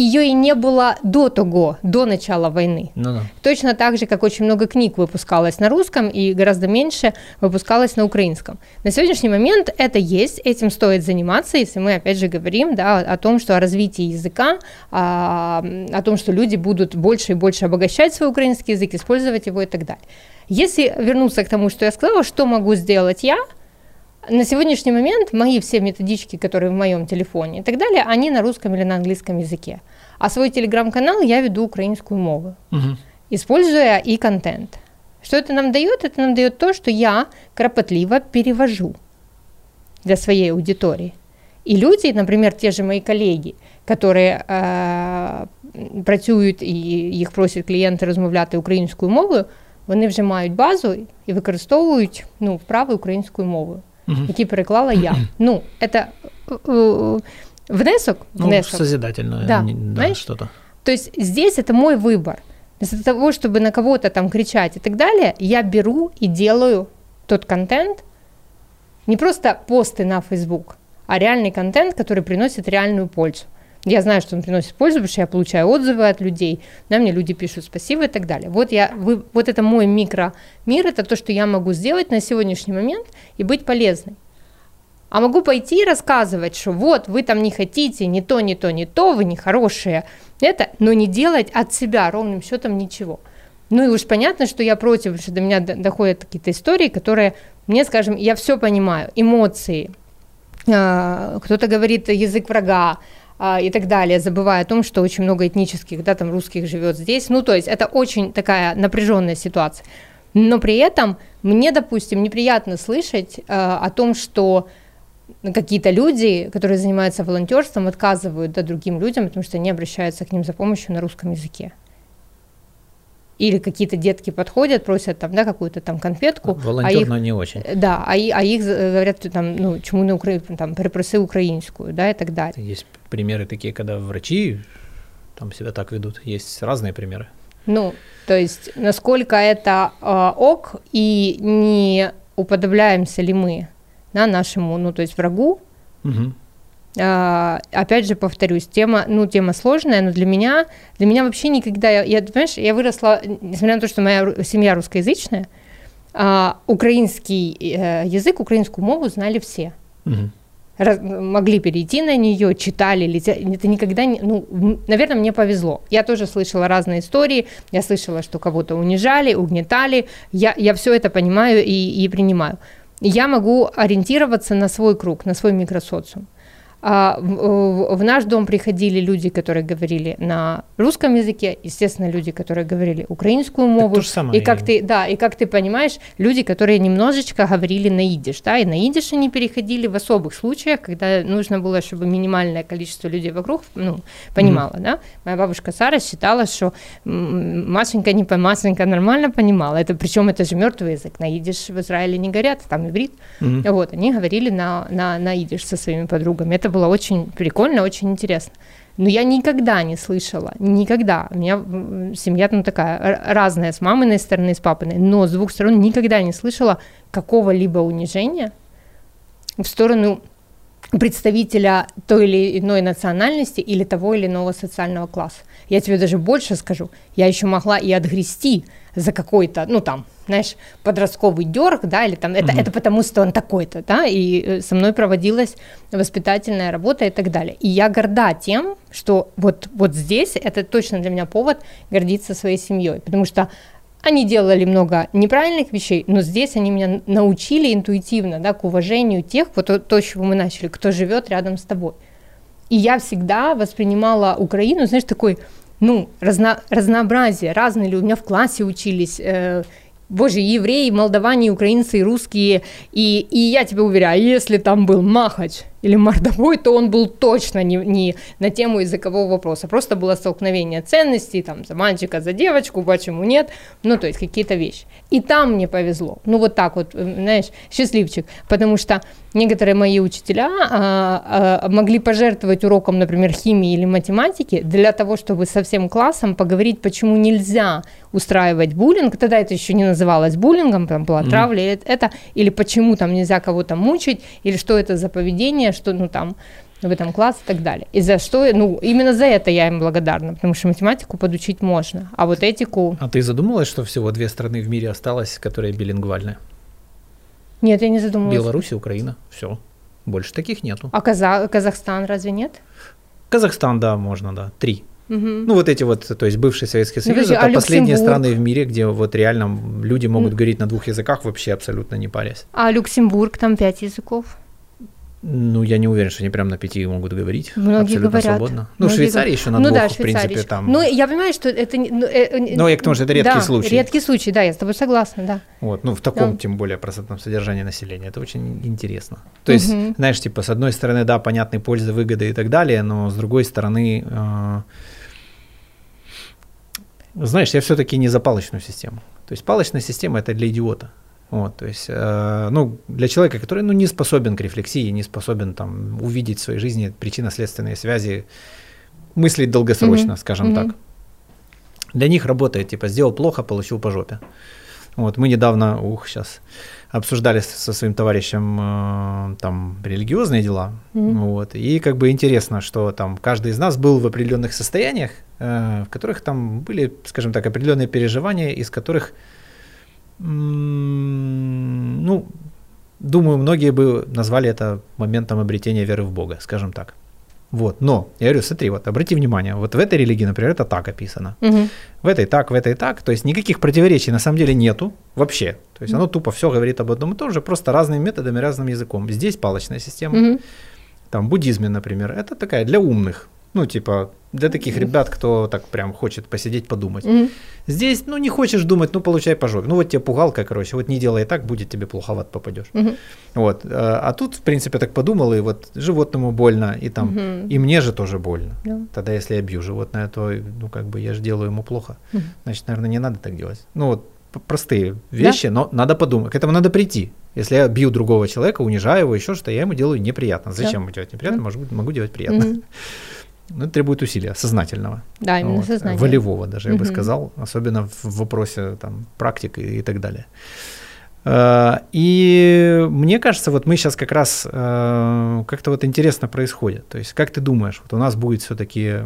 ее и не было до того, до начала войны. Ну, да. Точно так же, как очень много книг выпускалось на русском и гораздо меньше выпускалось на украинском. На сегодняшний момент это есть, этим стоит заниматься, если мы опять же говорим да, о том, что о развитии языка, о, о том, что люди будут больше и больше обогащать свой украинский язык, использовать его и так далее. Если вернуться к тому, что я сказала, что могу сделать я – на сегодняшний момент мои все методички, которые в моем телефоне и так далее, они на русском или на английском языке. А свой телеграм-канал я веду украинскую мову, угу. используя и контент. Что это нам дает? Это нам дает то, что я кропотливо перевожу для своей аудитории. И люди, например, те же мои коллеги, которые е, працюють і їх просять клієнти розмовляти українською мовою, вони вже мають базу і використовують ну, вправи українською мовою угу. які переклала я. Ну, это э, внесок, ну, внесок. созидательное да, да, что-то. То есть здесь это мой выбор. Вместо того, чтобы на кого-то там кричать и так далее, я беру и делаю тот контент, не просто посты на Facebook, а реальный контент, который приносит реальную пользу. Я знаю, что он приносит пользу, потому что я получаю отзывы от людей, да, мне люди пишут спасибо и так далее. Вот, я, вы, вот это мой микромир, это то, что я могу сделать на сегодняшний момент и быть полезной. А могу пойти и рассказывать, что вот вы там не хотите, не то, не то, не то, вы нехорошие, это, но не делать от себя ровным счетом ничего. Ну и уж понятно, что я против, что до меня доходят какие-то истории, которые мне, скажем, я все понимаю, эмоции, а, кто-то говорит язык врага, а, и так далее, забывая о том, что очень много этнических, да, там русских живет здесь. Ну, то есть это очень такая напряженная ситуация. Но при этом мне, допустим, неприятно слышать э, о том, что какие-то люди, которые занимаются волонтерством, отказывают да, другим людям, потому что они обращаются к ним за помощью на русском языке или какие-то детки подходят, просят там, да, какую-то там конфетку. Волонтерно а их, не очень. Да, а, а их говорят, там, ну, чему на Укра... там, перепроси украинскую, да, и так далее. Есть примеры такие, когда врачи там себя так ведут, есть разные примеры. Ну, то есть, насколько это э, ок, и не уподобляемся ли мы да, нашему, ну, то есть врагу, угу. А, опять же повторюсь, тема, ну, тема сложная, но для меня, для меня вообще никогда, я, я понимаешь, я выросла, несмотря на то, что моя семья русскоязычная, а, украинский э, язык, украинскую мову знали все. Угу. Могли перейти на нее, читали, летя... это никогда не, ну, наверное, мне повезло. Я тоже слышала разные истории, я слышала, что кого-то унижали, угнетали, я, я все это понимаю и, и принимаю. Я могу ориентироваться на свой круг, на свой микросоциум. А, в, в наш дом приходили люди, которые говорили на русском языке, естественно, люди, которые говорили украинскую мову. Же самое. И как ты, да, и как ты понимаешь, люди, которые немножечко говорили на идиш, да, и на идиш они переходили в особых случаях, когда нужно было, чтобы минимальное количество людей вокруг, ну, понимало, mm-hmm. да. Моя бабушка Сара считала, что Машенька не по Машенька нормально понимала. Это причем это же мертвый язык. На идиш в Израиле не горят, там иврит. Mm-hmm. Вот, они говорили на, на, на идиш со своими подругами. Это было очень прикольно, очень интересно. Но я никогда не слышала, никогда. У меня семья там такая разная, с маминой стороны, с папиной, но с двух сторон никогда не слышала какого-либо унижения в сторону представителя той или иной национальности или того или иного социального класса. Я тебе даже больше скажу, я еще могла и отгрести за какой-то, ну там, знаешь, подростковый дерг, да, или там, это, угу. это потому, что он такой-то, да, и э, со мной проводилась воспитательная работа и так далее. И я горда тем, что вот, вот здесь это точно для меня повод гордиться своей семьей, потому что они делали много неправильных вещей, но здесь они меня научили интуитивно, да, к уважению тех, вот то, то, с чего мы начали, кто живет рядом с тобой. И я всегда воспринимала Украину, знаешь, такой ну, разно, разнообразие, разные люди. У меня в классе учились э, боже, евреи, молдаване, украинцы, русские, и, и я тебе уверяю, если там был Махач или Мордовой, то он был точно не, не на тему языкового вопроса, просто было столкновение ценностей, там, за мальчика, за девочку, почему нет, ну, то есть какие-то вещи. И там мне повезло, ну, вот так вот, э, знаешь, счастливчик, потому что некоторые мои учителя а, а, могли пожертвовать уроком, например, химии или математики для того, чтобы со всем классом поговорить, почему нельзя устраивать буллинг, тогда это еще не называлось буллингом, там была травля, mm-hmm. это, или почему там нельзя кого-то мучить, или что это за поведение, что, ну, там, в этом класс и так далее. И за что, ну, именно за это я им благодарна, потому что математику подучить можно, а вот этику... А ты задумалась, что всего две страны в мире осталось, которые билингвальны? Нет, я не задумывалась. Беларусь и Украина, все. Больше таких нету. А Каза- Казахстан разве нет? Казахстан, да, можно, да, три. Угу. Ну, вот эти вот, то есть бывший Советский Союз, подожди, это а последние Люксембург? страны в мире, где вот реально люди могут говорить на двух языках вообще абсолютно не парясь. А Люксембург, там пять языков. Ну, я не уверен, что они прям на пяти могут говорить Многие абсолютно говорят. свободно. Ну, в Многие Швейцарии говорят. еще на ну, двух, да, в принципе, Швейцарии. там. Ну, я понимаю, что это... Ну, э, э, я к тому, что это редкий да, случай. редкий случай, да, я с тобой согласна, да. Вот, ну, в таком, Да. тем более, процентном содержании населения. Это очень интересно. То есть, Мгм. знаешь, типа, с одной стороны, да, понятны пользы, выгоды и так далее, но с другой стороны, э, знаешь, я все-таки не за палочную систему. То есть палочная система это для идиота. Вот, то есть, э, ну, для человека, который ну, не способен к рефлексии, не способен там увидеть в своей жизни причинно-следственные связи, мыслить долгосрочно, Мгм. скажем Мгм. так. Для них работает, типа, сделал плохо, получил по жопе. Вот, мы недавно, ух, сейчас обсуждали со своим товарищем э, там религиозные дела, Мгм. вот, и как бы интересно, что там каждый из нас был в определенных состояниях, э, в которых там были, скажем так, определенные переживания, из которых, ну, думаю, многие бы назвали это моментом обретения веры в Бога, скажем так. Вот, но, я говорю, смотри, вот, обрати внимание, вот в этой религии, например, это так описано, Мгм. в этой так, в этой так. То есть никаких противоречий на самом деле нету вообще. То есть оно тупо все говорит об одном и том же, просто разными методами, разным языком. Здесь палочная система. Мгм. Там буддизме, например, это такая для умных. Ну, типа, для таких ребят, кто так прям хочет посидеть, подумать. Мгм. Здесь, ну, не хочешь думать, ну, получай по жопе. Ну, вот тебе пугалка, короче, вот не делай так, будет тебе плохо, вот попадешь. Мгм. Вот. э, А тут, в принципе, так подумал, и вот животному больно, и там, Мгм. и мне же тоже больно. Да. Тогда, если я бью животное, то, ну, как бы я же делаю ему плохо. Мгм. Значит, наверное, не надо так делать. Ну, вот простые вещи, но надо подумать. К этому надо прийти. Если я бью другого человека, унижаю его, еще что-то, я ему делаю неприятно. Зачем ему делать неприятно? Да. Может быть, могу делать приятно. Мгм. Но это требует усилия, сознательного. Да, именно Вот, сознание. Волевого даже, я бы Мгм. сказал, особенно в вопросе там, практик и, и так далее. Э, И мне кажется, вот мы сейчас как раз э, как-то вот интересно происходит. То есть, как ты думаешь, вот у нас будет все-таки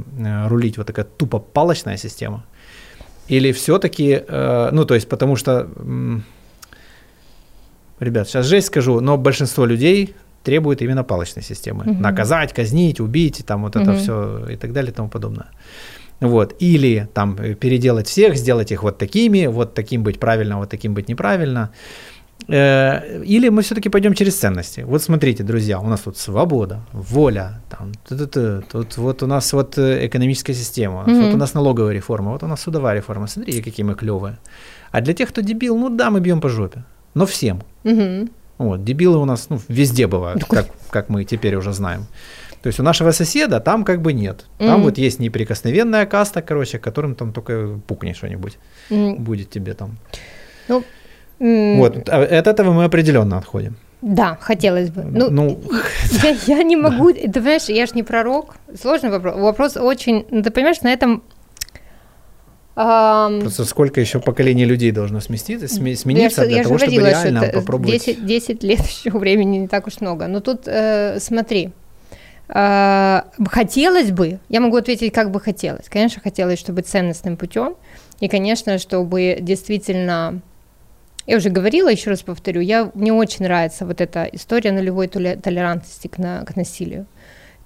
рулить вот такая тупо палочная система? Или все-таки, ну, то есть, потому что, ребят, сейчас жесть скажу, но большинство людей требует именно палочной системы. Мгм. Наказать, казнить, убить, там вот это Мгм. все и так далее и тому подобное. Вот. Или там э, переделать всех, сделать их вот такими, вот таким быть правильно, вот таким быть неправильно. Э, Или мы все-таки пойдем через ценности. Вот смотрите, друзья, у нас тут свобода, воля, там, т-т-т, тут вот у нас вот э, экономическая система, Мгм. вот у нас налоговая реформа, вот у нас судовая реформа. Смотрите, какие мы клевые. А для тех, кто дебил, ну да, мы бьем по жопе, но всем. Мгм. Вот, дебилы у нас ну, везде бывают, как, как мы теперь уже знаем. То есть у нашего соседа там как бы нет. Там Мгм. вот есть неприкосновенная каста, короче, которым там только пукни что-нибудь, М, будет тебе там. м, Вот, а от этого мы определенно отходим. Да, хотелось бы. Ну, Ну, я, я не могу, ты понимаешь, я ж не пророк. Сложный вопрос. Вопрос очень, ну, ты понимаешь, на этом... Просто сколько еще поколений людей должно сместиться, сме- я смениться ж- для я того, чтобы что реально это попробовать. 10, 10 лет еще времени не так уж много. Но тут э, смотри, э, хотелось бы, я могу ответить, как бы хотелось. Конечно, хотелось, чтобы ценностным путем, и, конечно, чтобы действительно я уже говорила, еще раз повторю, я, мне очень нравится вот эта история нулевой толе- толерантности к, на- к насилию.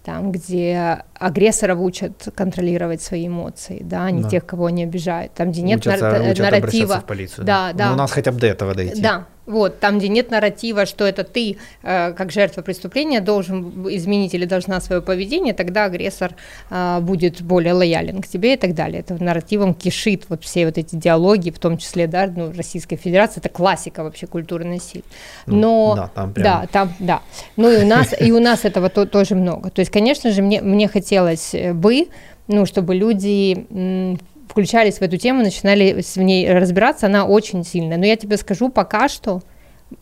Там, где агрессоров учат контролировать свои эмоции, да, а не Да. тех, кого они обижают. Там, где нет учатся, нар- учат нарратива. в полицию. Да, да. Но у нас хотя бы до этого дойти. Да, Вот, там, где нет нарратива, что это ты, э, как жертва преступления, должен изменить или должна свое поведение, тогда агрессор э, будет более лоялен к тебе и так далее. Это нарративом кишит вот все вот эти диалоги, в том числе, да, ну, Российской Федерации, это классика вообще культуры насилия. Ну, Но, да, там прям- да, там, да. Ну, и у нас, и у нас этого то- тоже много. То есть, конечно же, мне, мне хотелось бы, ну, чтобы люди включались в эту тему, начинали в ней разбираться, она очень сильная. Но я тебе скажу, пока что,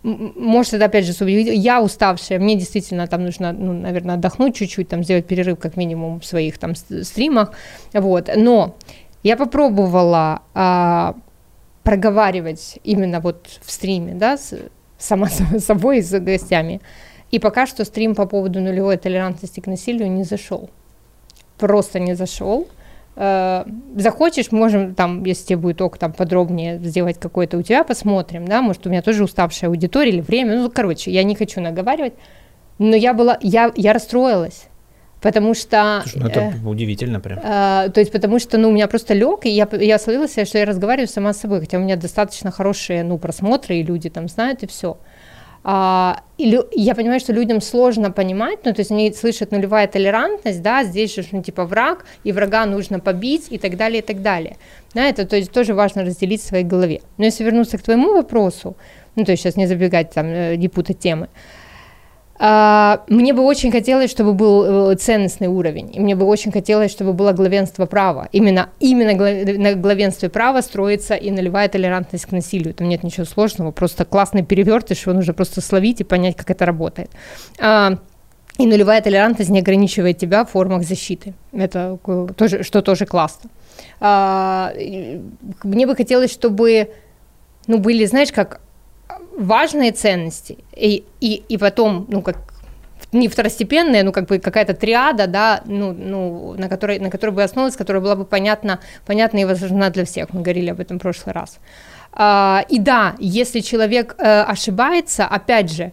может, это опять же я уставшая, мне действительно там нужно, ну, наверное, отдохнуть чуть-чуть, там сделать перерыв как минимум в своих там стримах, вот, но я попробовала а, проговаривать именно вот в стриме, да, с, сама с собой и с гостями, и пока что стрим по поводу нулевой толерантности к насилию не зашел, просто не зашел, захочешь, можем там, если тебе будет ок, там подробнее сделать какой-то у тебя, посмотрим, да, может, у меня тоже уставшая аудитория или время, ну, короче, я не хочу наговаривать, но я была, я, я расстроилась, потому что... Слушай, ну это э, удивительно прям. а, то есть потому что, ну, у меня просто лег, и я, я словила себя, что я разговариваю сама с собой, хотя у меня достаточно хорошие, ну, просмотры, и люди там знают, и все. А, я понимаю, что людям сложно понимать, ну, то есть они слышат нулевая толерантность, да, здесь же, ну, типа, враг, и врага нужно побить, и так далее, и так далее. Да, это, то есть тоже важно разделить в своей голове. Но если вернуться к твоему вопросу, ну, то есть сейчас не забегать там, э, не путать темы, мне бы очень хотелось, чтобы был э, ценностный уровень, и мне бы очень хотелось, чтобы было главенство права. Именно, именно на главенстве права строится и нулевая толерантность к насилию. Там нет ничего сложного, просто классный перевертыш, его нужно просто словить и понять, как это работает. А, и нулевая толерантность не ограничивает тебя в формах защиты. Это тоже, что тоже классно. А, мне бы хотелось, чтобы ну, были, знаешь, как важные ценности, и, и, и потом, ну, как не второстепенные, ну, как бы какая-то триада, да, ну, ну на, которой, на которой бы основывалась, которая была бы понятна, понятна и возможна для всех. Мы говорили об этом в прошлый раз. А, и да, если человек э, ошибается, опять же,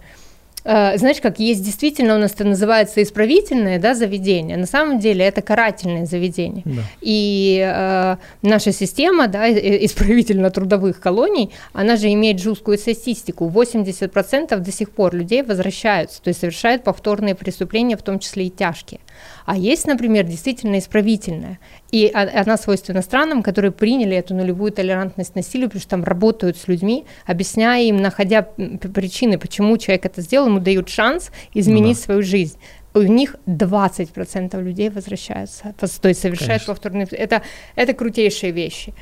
знаешь, как есть действительно у нас это называется исправительное да, заведение, на самом деле это карательное заведение. Да. И э, наша система да, и- исправительно-трудовых колоний, она же имеет жесткую статистику. 80% до сих пор людей возвращаются, то есть совершают повторные преступления, в том числе и тяжкие. А есть, например, действительно исправительная. И она свойственна странам, которые приняли эту нулевую толерантность насилию, потому что там работают с людьми, объясняя им, находя причины, почему человек это сделал, ему дают шанс изменить да. свою жизнь. У них 20% людей возвращаются, то есть совершают Конечно. повторные... Это, это крутейшие вещи.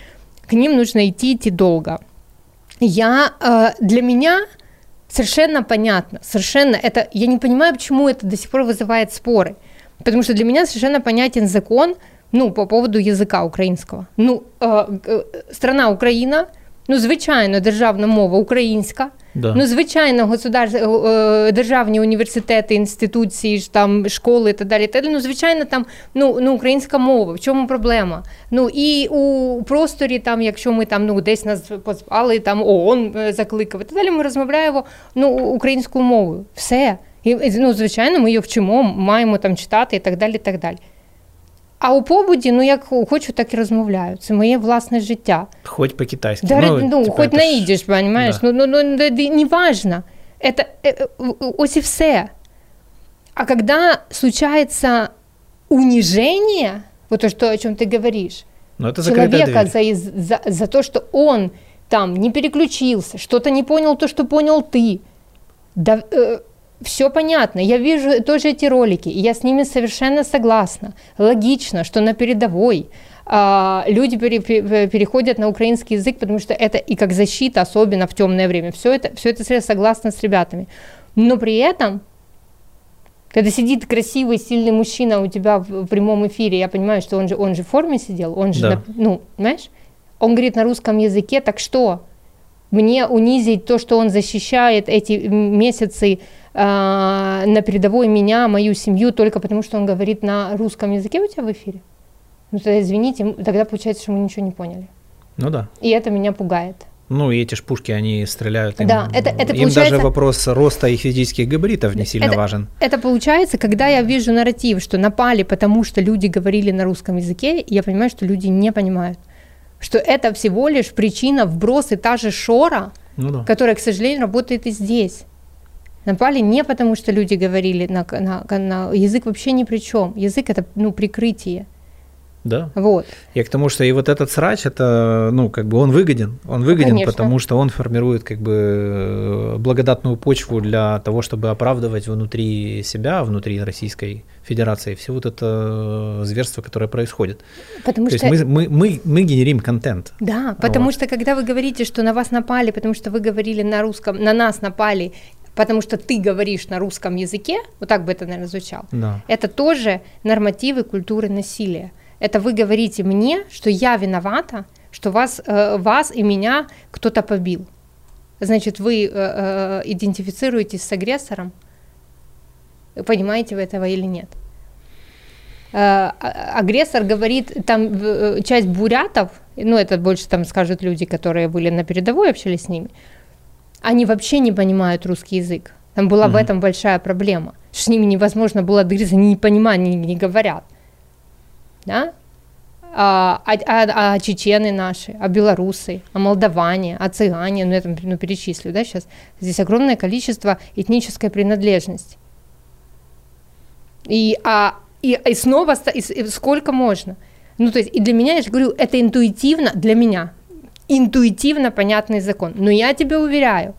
К ним нужно идти, идти долго. Я, э, для меня совершенно понятно, совершенно это... Я не понимаю, почему это до сих пор вызывает споры. Потому что для меня совершенно понятен закон, ну, по поводу язика українського. Ну, е, е, страна Україна, ну, звичайно, державна мова українська, Да. ну, звичайно, государ... е, е, державні університети, інституції, ж там, школи і так далі. далі. Ну, звичайно, там ну, ну, українська мова. В чому проблема? Ну, і у просторі, там, якщо ми там, ну, десь нас позвали, там ООН е, закликав, і так далі, ми розмовляємо ну, українською мовою. Все. І, ну, звичайно, ми її вчимо, маємо там читати і так далі, і так далі. А у побуді, ну як хочу, так і розмовляю. Це моє власне життя. Хоть по-китайски. Да, ну, ну типа, хоть это на ж- идиш, понимаешь? Да. Ну, ну, ну, да, да, неважно. Это э, э, ось и все. А когда случается унижение, вот то, что, о чем ты говоришь, Ну, это закрытая человека дверь. за, из- за, за то, что он там не переключился, что-то не понял то, что понял ты. Да, все понятно. Я вижу тоже эти ролики, и я с ними совершенно согласна. Логично, что на передовой а, люди пере- пере- переходят на украинский язык, потому что это и как защита, особенно в темное время. Все это, все это я согласна с ребятами. Но при этом когда сидит красивый, сильный мужчина у тебя в в прямом эфире, я понимаю, что он же, он же в форме сидел, он же, Да. на- ну, знаешь, он говорит на русском языке, так что? Мне унизить то, что он защищает эти месяцы на передовой меня, мою семью, только потому что он говорит на русском языке у тебя в эфире? Ну тогда извините, тогда получается, что мы ничего не поняли. Ну да. И это меня пугает. Ну, и эти ж пушки, они стреляют. Им, Да, это- это им даже вопрос роста их физических габаритов не сильно Это- важен. Это получается, когда я вижу нарратив, что напали, потому что люди говорили на русском языке, я понимаю, что люди не понимают. что это всего лишь причина вброса та же Шора, Ну да. которая, к сожалению, работает и здесь. Напали не потому, что люди говорили на, на, на язык вообще ни при чем. Язык это ну прикрытие. Да. Вот. Я к тому, что и вот этот срач, это, ну, как бы он выгоден. Он выгоден, конечно. потому что он формирует как бы э, благодатную почву для того, чтобы оправдывать внутри себя, внутри Российской Федерации все вот это э, зверство, которое происходит. Потому То что есть мы, мы, мы, мы генерим контент. Да, потому Вот. что когда вы говорите, что на вас напали, потому что вы говорили на русском, на нас напали, потому что ты говоришь на русском языке, вот так бы это, наверное, звучало, Да. это тоже нормативы культуры насилия. Это вы говорите мне, что я виновата, что вас, э, вас и меня кто-то побил. Значит, вы э, э, идентифицируетесь с агрессором, понимаете вы этого или нет? Э, а- агрессор говорит, там э, часть бурятов, ну это больше там скажут люди, которые были на передовой, общались с ними, они вообще не понимают русский язык. Там была в Мгм. этом большая проблема. С ними невозможно было договориться, они не понимают, они не говорят. Да? А, а, а- а чечены наши, а белорусы, а молдаване, а цыгане, ну я там ну, перечислю, да, сейчас. Здесь огромное количество этнической принадлежности. И, а, и, и снова, и и сколько можно? Ну, то есть, и для меня, я же говорю, это интуитивно, для меня, интуитивно понятный закон. Но я тебе уверяю,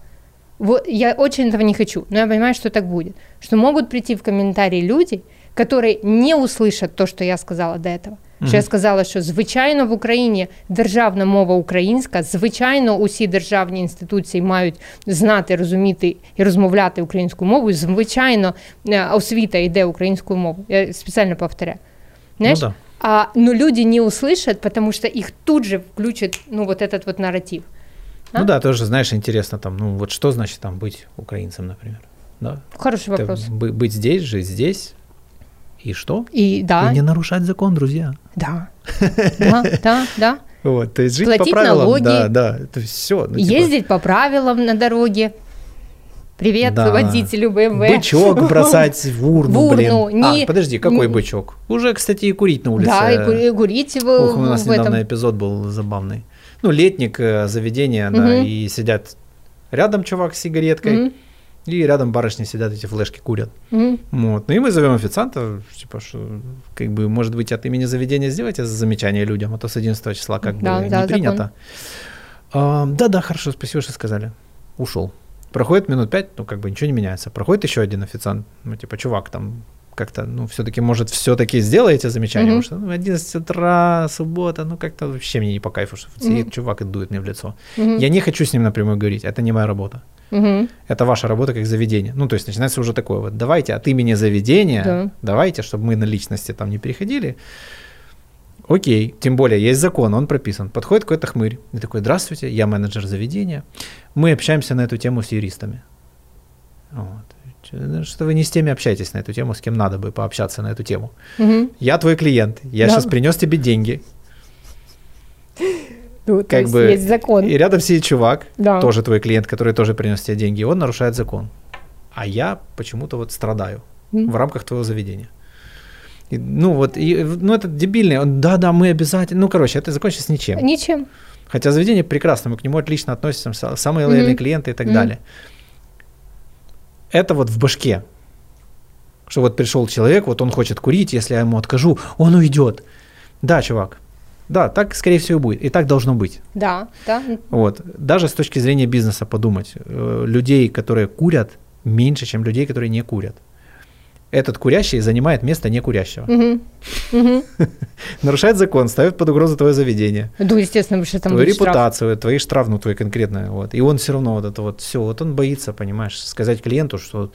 вот я очень этого не хочу, но я понимаю, что так будет, что могут прийти в комментарии люди, которые не услышат то, что я сказала до этого. Що я сказала, що звичайно в Україні державна мова українська, звичайно, усі державні інституції мають знати, розуміти і розмовляти українською мовою. Звичайно, е, освіта йде українською мовою. Я спеціально повторяю. Знаешь? Ну да. А, но люди не услышат, потому что их тут же включат, ну, вот этот вот нарратив. А? Ну да, тоже, знаешь, интересно там, ну вот что значит там быть украинцем, например. Да? Хороший Это вопрос. бы- быть здесь, жить здесь. И что? И да, И не нарушать закон, друзья. да, да, да, да. Вот, то есть жить Платить по правилам, налоги. да, да, это все. Ну, типа, Ездить по правилам на дороге. Привет, Да. водителю БМВ. Бычок бросать в урну, В блин. урну, не- А, подожди, какой не- бычок? Уже, кстати, и курить на улице. Да, и кури- курить в, Ох, у нас в недавно этом. эпизод был забавный. Ну, летник, э, заведение, да, Мгм. и сидят рядом чувак с сигареткой, Мгм, и рядом барышни сидят, эти флешки курят. мгм. Вот. Ну и мы зовем официанта, типа, что, как бы, может быть, от имени заведения сделайте замечание людям, а то с 11 числа как Да, бы да, не закон. принято. А, да-да, хорошо, спасибо, что сказали. Ушел. Проходит минут пять, ну, как бы ничего не меняется. Проходит еще один официант, ну, типа, чувак, там, как-то, ну, все-таки, может, все-таки сделаете замечание, Мгм. потому что ну, 11 утра, суббота, ну, как-то вообще мне не по кайфу, что Мгм. чувак и дует мне в лицо. Мгм, Я не хочу с ним напрямую говорить, это не моя работа. мгм. Это ваша работа как заведение. Ну, то есть начинается уже такое вот, давайте от имени заведения, Да. давайте, чтобы мы на личности там не переходили. Окей, тем более есть закон, он прописан. Подходит какой-то хмырь и такой, здравствуйте, я менеджер заведения. Мы общаемся на эту тему с юристами. Вот. Что вы не с теми общаетесь на эту тему, с кем надо бы пообщаться на эту тему. Мгм. Я твой клиент, я Да. сейчас принес тебе деньги. Ну, то Как есть бы, есть закон. И рядом сидит чувак, Да. тоже твой клиент, который тоже принес тебе деньги, и он нарушает закон. А я почему-то вот страдаю М. в рамках твоего заведения. И, ну вот, и, ну это дебильный, он, да-да, мы обязательно, ну короче, это закончится ничем. Ничем. Хотя заведение прекрасно, мы к нему отлично относимся, са- самые лояльные Мгм. клиенты и так Мгм. далее. Это вот в башке, что вот пришел человек, вот он хочет курить, если я ему откажу, он уйдет. Да, чувак, да, так скорее всего и будет, и так должно быть. Да, да. Вот. Даже с точки зрения бизнеса подумать. э, Людей, которые курят, меньше, чем людей, которые не курят. Этот курящий занимает место некурящего. Нарушает закон, ставит под угрозу твое заведение, Ну, естественно, потому что там твою будет штраф. репутацию, твои штраф, ну, твой конкретно. Вот. И он все равно вот это вот все, вот он боится, понимаешь, сказать клиенту, что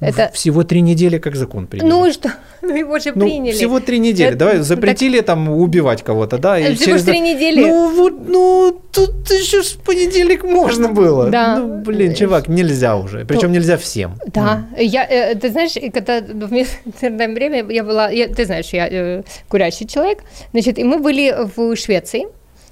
Это- всего три недели как закон приняли. Ну и что? Ну его же Ну, приняли. всего три недели. Это- Давай так- запретили там убивать кого-то, да? И всего через три недели. Ну вот, ну тут еще в понедельник можно было. Да. Ну, блин, чувак, нельзя уже. Причем нельзя всем. Да, я, э, ты знаешь, когда в мирное время я была, я- ты знаешь, я э, курящий человек, значит, и мы были в Швеции, Э,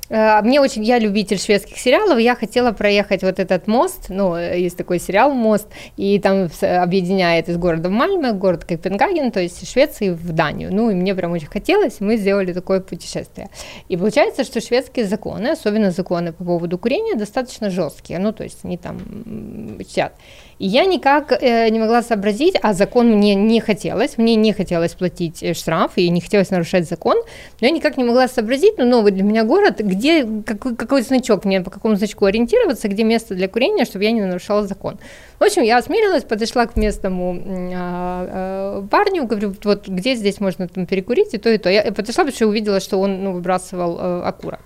Мне очень, я любитель шведских сериалов, я хотела проехать вот этот мост, ну, э, есть такой сериал «Мост», и там с- объединяет из города Мальме, город Копенгаген, то есть Швеции в Данию. Ну, и мне прям очень хотелось, мы сделали такое путешествие. И получается, что шведские законы, особенно законы по поводу курения, достаточно жесткие, ну, то есть они там чтят. И я никак э, не могла сообразить, а закон мне не хотелось, мне не хотелось платить э, штраф, и не хотелось нарушать закон, но я никак не могла сообразить, ну, новый для меня город, где, какой, какой значок, мне по какому значку ориентироваться, где место для курения, чтобы я не нарушала закон. В общем, я осмелилась, подошла к местному а, а, парню, говорю, вот где здесь можно там, перекурить, и то, и то. Я подошла, потому что увидела, что он ну, выбрасывал э, окурок.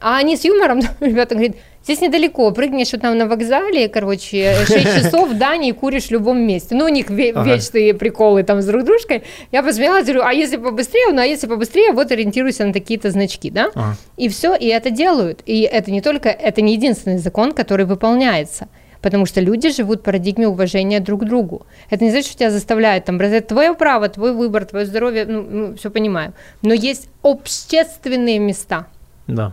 А они с юмором, ребята говорят, здесь недалеко, прыгнешь там на вокзале, короче, 6 часов в Дании куришь в любом месте. Ну, у них ве- Ага. вечные приколы там с друг дружкой. Я посмеялась, говорю, а если побыстрее? Ну, а если побыстрее, вот ориентируйся на такие-то значки, да? Ага. И все, и это делают. И это не только, это не единственный закон, который выполняется. Потому что люди живут в парадигме уважения друг к другу. Это не значит, что тебя заставляют там, это твое право, твой выбор, твое здоровье, ну, все понимаю. Но есть общественные места, Да,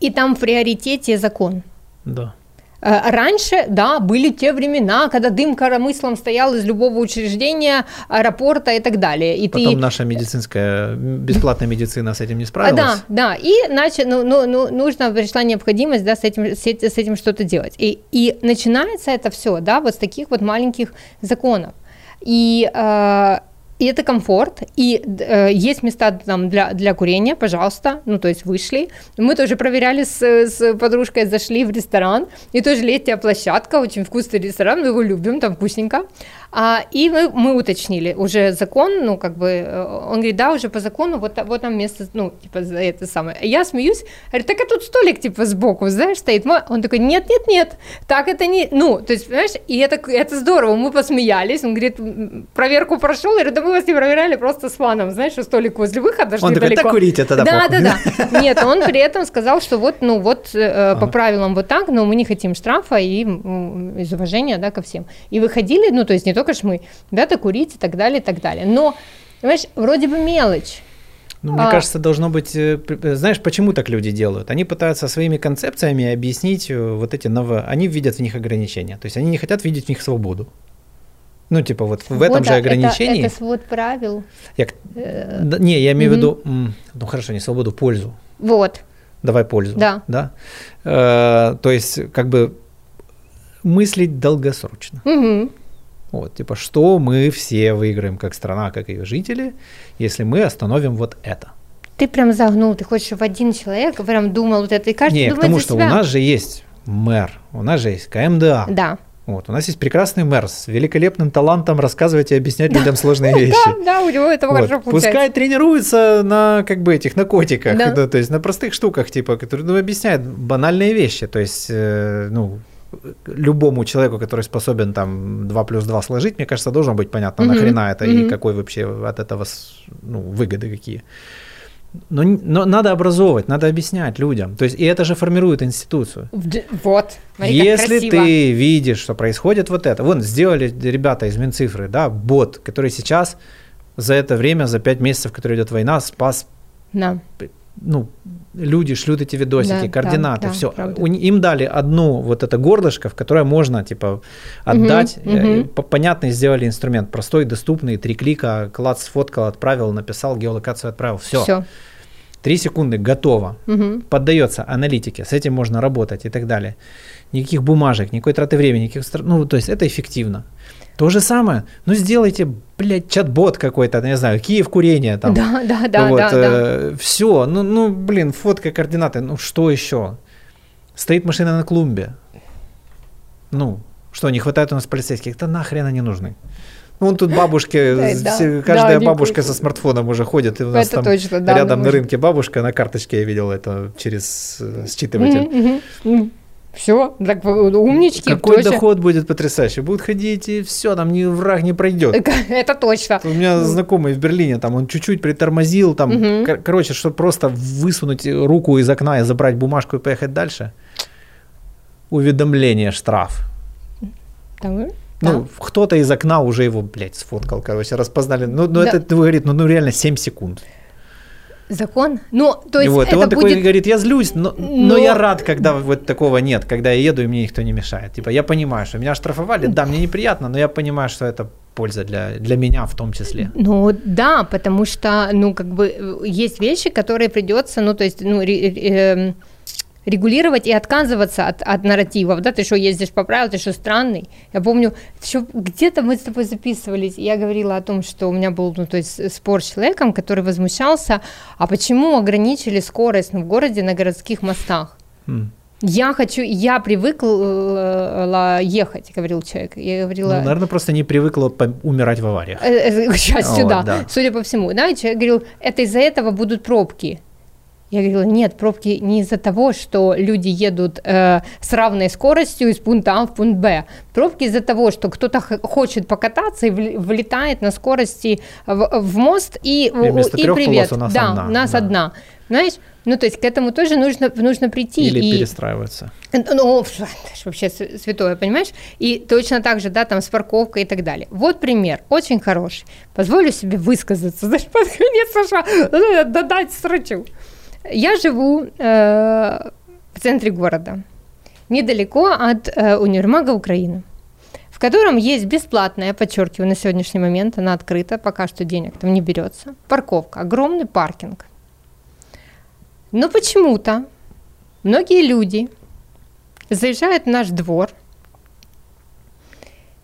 и там в приоритете закон. да. Э, Раньше, да, были те времена, когда дым коромыслом стоял из любого учреждения, аэропорта и так далее. И Потом ты... наша медицинская, бесплатная медицина с этим не А, справилась. да, да, и значит, ну, ну, ну, нужно, пришла необходимость, да, с этим, с, эти- с этим что-то делать. И, и начинается это все, да, вот с таких вот маленьких законов. И, э, и это комфорт, и э, есть места там для, для курения, пожалуйста, ну, то есть вышли. Мы тоже проверяли с, с подружкой, зашли в ресторан, и тоже летняя площадка, очень вкусный ресторан, мы его любим, там вкусненько. А, и мы, мы уточнили уже закон, ну, как бы, э, он говорит, да, уже по закону, вот, вот там место, ну, типа, за это самое. Я смеюсь, говорю, так а тут столик, типа, сбоку, знаешь, стоит. Он такой, нет, нет, нет, так это не, ну, то есть, понимаешь, и это, это здорово, мы посмеялись, он говорит, «М, проверку прошел, я говорю, да мы вас не проверяли, просто с фаном, знаешь, что столик возле выхода, что Он такой. «Да курите тогда, Да, похуй». да, да. Нет, он при этом сказал, что вот, ну, вот э, по правилам вот так, но мы не хотим штрафа и из уважения, да, ко всем. И выходили, ну, то есть не только ж мы, ребята курить и так далее, и так далее. Но, понимаешь, вроде бы мелочь. Ну, мне А- кажется, должно быть... э, э, Знаешь, почему так люди делают? Они пытаются своими концепциями объяснить э, вот эти новые... Они видят в них ограничения. То есть они не хотят видеть в них свободу. Ну, типа вот в этом же а, ограничении... Это, это свод правил. Я Да, не, я имею в виду... Ну, хорошо, не свободу, пользу. Вот. Давай пользу. Да. Да? Э, то есть как бы мыслить долгосрочно. Мгм. Вот, типа, что мы все выиграем как страна, как ее жители, если мы остановим вот это. Ты прям загнул, ты хочешь, чтобы один человек прям думал вот это, и каждый Не, к думает тому, за что себя. у нас же есть мэр, у нас же есть КМДА. Да. Вот, у нас есть прекрасный мэр с великолепным талантом рассказывать и объяснять людям сложные вещи. Да, да, у него это Вот. хорошо получается. Пускай тренируется на как бы этих на котиках, Да. то есть на простых штуках, типа, которые ну, объясняют банальные вещи. То есть, э, ну, любому человеку, который способен там 2 плюс 2 сложить, мне кажется, должно быть понятно, Мгм, нахрена это и мгм. какой вообще от этого ну, выгоды какие. Но, но надо образовывать, надо объяснять людям. То есть, и это же формирует институцию. Вот. Смотри, Если ты видишь, что происходит вот это, вон сделали ребята из Минцифры, да, бот, который сейчас за это время, за 5 месяцев, который идет война, спас, Да. Ну, люди шлют эти видосики, Да, координаты, да, все. правда. Им дали одну вот это горлышко, в которое можно, типа, отдать. Мгм, Э, мгм. по- Понятный сделали инструмент, простой, доступный, три клика, клад сфоткал, отправил, написал, геолокацию отправил, все. Все. Три секунды, готово Угу. поддается аналитике, с этим можно работать и так далее. Никаких бумажек, никакой траты времени, никаких, ну, то есть это эффективно. То же самое, ну сделайте, блядь, чат-бот какой-то, не знаю, Киев курение там. Да, да, да, вот, да, да. Все, ну, ну, блин, фотка, координаты, ну что еще? Стоит машина на клумбе. Ну, что, не хватает у нас полицейских? Да нахрен они нужны. Ну, Вон тут бабушки, Да, все- да, каждая да, бабушка со смартфоном уже ходит. И у нас Это там точно, да, рядом на рынке бабушка на карточке, я видел это через э, считыватель. Все, так умнички. Какой тёща. доход будет потрясающий? Будут ходить и все, там ни враг не пройдет. Это точно. У меня знакомый в Берлине, там он чуть-чуть притормозил, там, кор- короче, чтобы просто высунуть руку из окна и забрать бумажку и поехать дальше. Уведомление, штраф. Там, Ну, кто-то из окна уже его, блядь, сфоткал, короче, распознали. Ну, ну Да. это, говорит, ну, ну реально 7 секунд. Закон? Ну, то есть и вот, и это он такой будет... говорит, я злюсь, но, но... Но- я рад, когда вот такого нет, когда я еду и мне никто не мешает. Типа, я понимаю, что меня штрафовали, да, мне неприятно, но я понимаю, что это польза для, для меня в том числе. Ну да, потому что, ну, как бы э, есть вещи, которые придется, ну, то есть, ну, ре- ре- эм, регулировать и отказываться от, от нарративов, да, ты что, ездишь по правилам, ты что, странный? Я помню, еще где-то мы с тобой записывались, и я говорила о том, что у меня был, ну, то есть спор с человеком, который возмущался, а почему ограничили скорость ну, в городе на городских мостах? М. Я хочу, я привыкла ехать, говорил человек. Я говорила, Ну, наверное, просто не привыкла умирать в авариях. Э, э, счастью, Вот, да, да. судя по всему. Да, и человек говорил, это из-за этого будут пробки. Я говорила, нет, пробки не из-за того, что люди едут э, с равной скоростью из пункта А в пункт Б. Пробки из-за того, что кто-то хочет покататься и влетает на скорости в, в мост и, И вместо и трёх привет. у нас да, одна, нас да. одна. Знаешь, ну то есть к этому тоже нужно, нужно прийти. Или и... перестраиваться. Ну, это ж вообще святое, понимаешь? И точно так же, да, там с парковкой и так далее. Вот пример, очень хороший. Позволю себе высказаться, знаешь, под конец, Саша, э, додать срачу. Я живу э, в центре города, недалеко от э, универмага Украины, в котором есть бесплатная, подчеркиваю, на сегодняшний момент она открыта, пока что денег там не берется, парковка, огромный паркинг. Но почему-то многие люди заезжают в наш двор,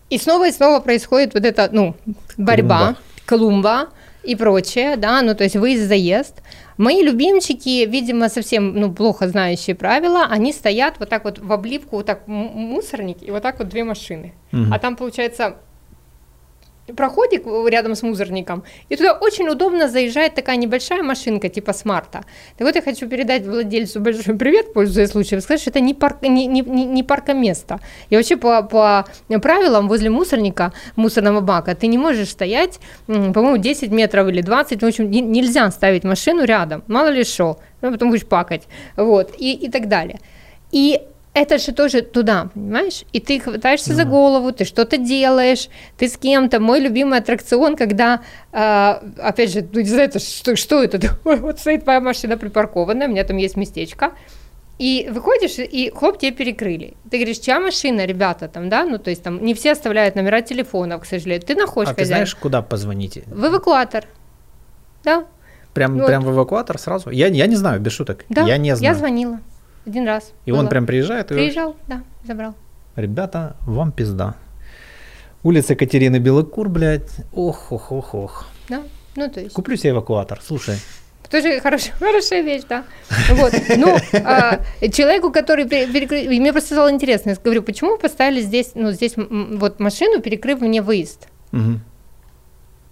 и снова и снова происходит вот эта, ну, борьба, клумба и прочее, да, ну, то есть выезд-заезд. Мои любимчики, видимо, совсем, ну, плохо знающие правила, они стоят вот так вот в облипку, вот так мусорник, и вот так вот две машины. Мгм. А там, получается, проходик рядом с мусорником, и туда очень удобно заезжает такая небольшая машинка типа смарта. Так вот я хочу передать владельцу большой привет, пользуясь случаем, сказать, что это не, парк, не, не, не паркоместо. И вообще по, по правилам возле мусорника, мусорного бака, ты не можешь стоять, по-моему, 10 метров или 20, в общем, не- нельзя ставить машину рядом, мало ли что, ну, потом будешь пакать, вот, и, и так далее. И это же тоже туда, понимаешь? И ты хватаешься за голову, ты что-то делаешь, ты с кем-то. Мой любимый аттракцион, когда, а, опять же, ну, не знаю, это что, что это такое? Вот стоит твоя машина припаркованная, у меня там есть местечко, и выходишь, и хлоп, тебе перекрыли. Ты говоришь, чья машина, ребята, там, да? Ну, то есть там не все оставляют номера телефонов, к сожалению. Ты находишь А ты хозяина. знаешь, куда позвонить? В эвакуатор. Да, Прям, Вот. прям в эвакуатор сразу? Я, я не знаю, без шуток. да. Я не знаю. Я звонила один раз. И он было. прям приезжает и Приезжал, да, забрал. Ребята, вам пизда. Улица Катерины Белокур, блядь. Ох, ох, ох, ох. Да, ну, то есть... Куплю себе эвакуатор, слушай. Тоже хорошая, хорошая вещь, да. Вот. Ну, а, человеку, который пере- перекры- и мне просто стало интересно, я говорю, почему вы поставили здесь, ну, здесь вот машину, перекрыв мне выезд? Мгм.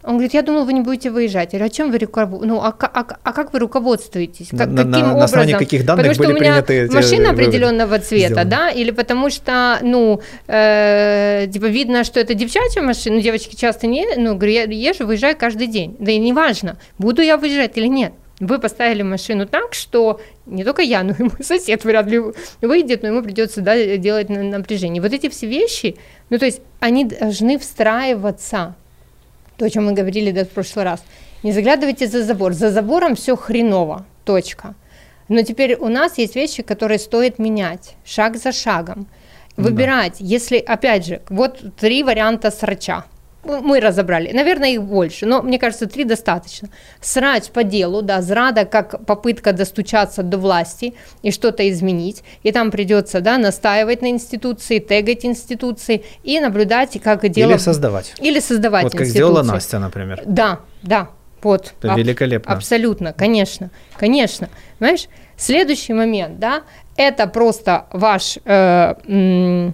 Он говорит, я думал, вы не будете выезжать. Я говорю, о чем вы руководствуетесь? Ну, а, а а как вы руководствуетесь? На- Как, на- каким на образом? основании каких данных потому что были у меня приняты машина определенного цвета, сделаны? да? Или потому что, ну, э, типа видно, что это девчачья машина, ну, девочки часто не, ну, говорю, я езжу, выезжаю каждый день. Да и неважно, буду я выезжать или нет. Вы поставили машину так, что не только я, но и мой сосед вряд ли выйдет, но ему придется да, делать на- напряжение. Вот эти все вещи, ну то есть они должны встраиваться то, о чем мы говорили да, в прошлый раз. Не заглядывайте за забор. За забором все хреново. Точка. Но теперь у нас есть вещи, которые стоит менять шаг за шагом. Ну да. Выбирать, если, опять же, вот три варианта срача. Ну, Мы разобрали. Наверное, их больше, но мне кажется, три достаточно. Срач по делу, да, зрада как попытка достучаться до власти и что-то изменить. И там придется, да, настаивать на институции, тегать институции и наблюдать, как дело... Или создавать. Или создавать Вот как институции. сделала Настя, например. Да, да, вот. Это великолепно. Абсолютно, конечно, конечно. Знаешь, следующий момент, да, это просто ваш, э, м,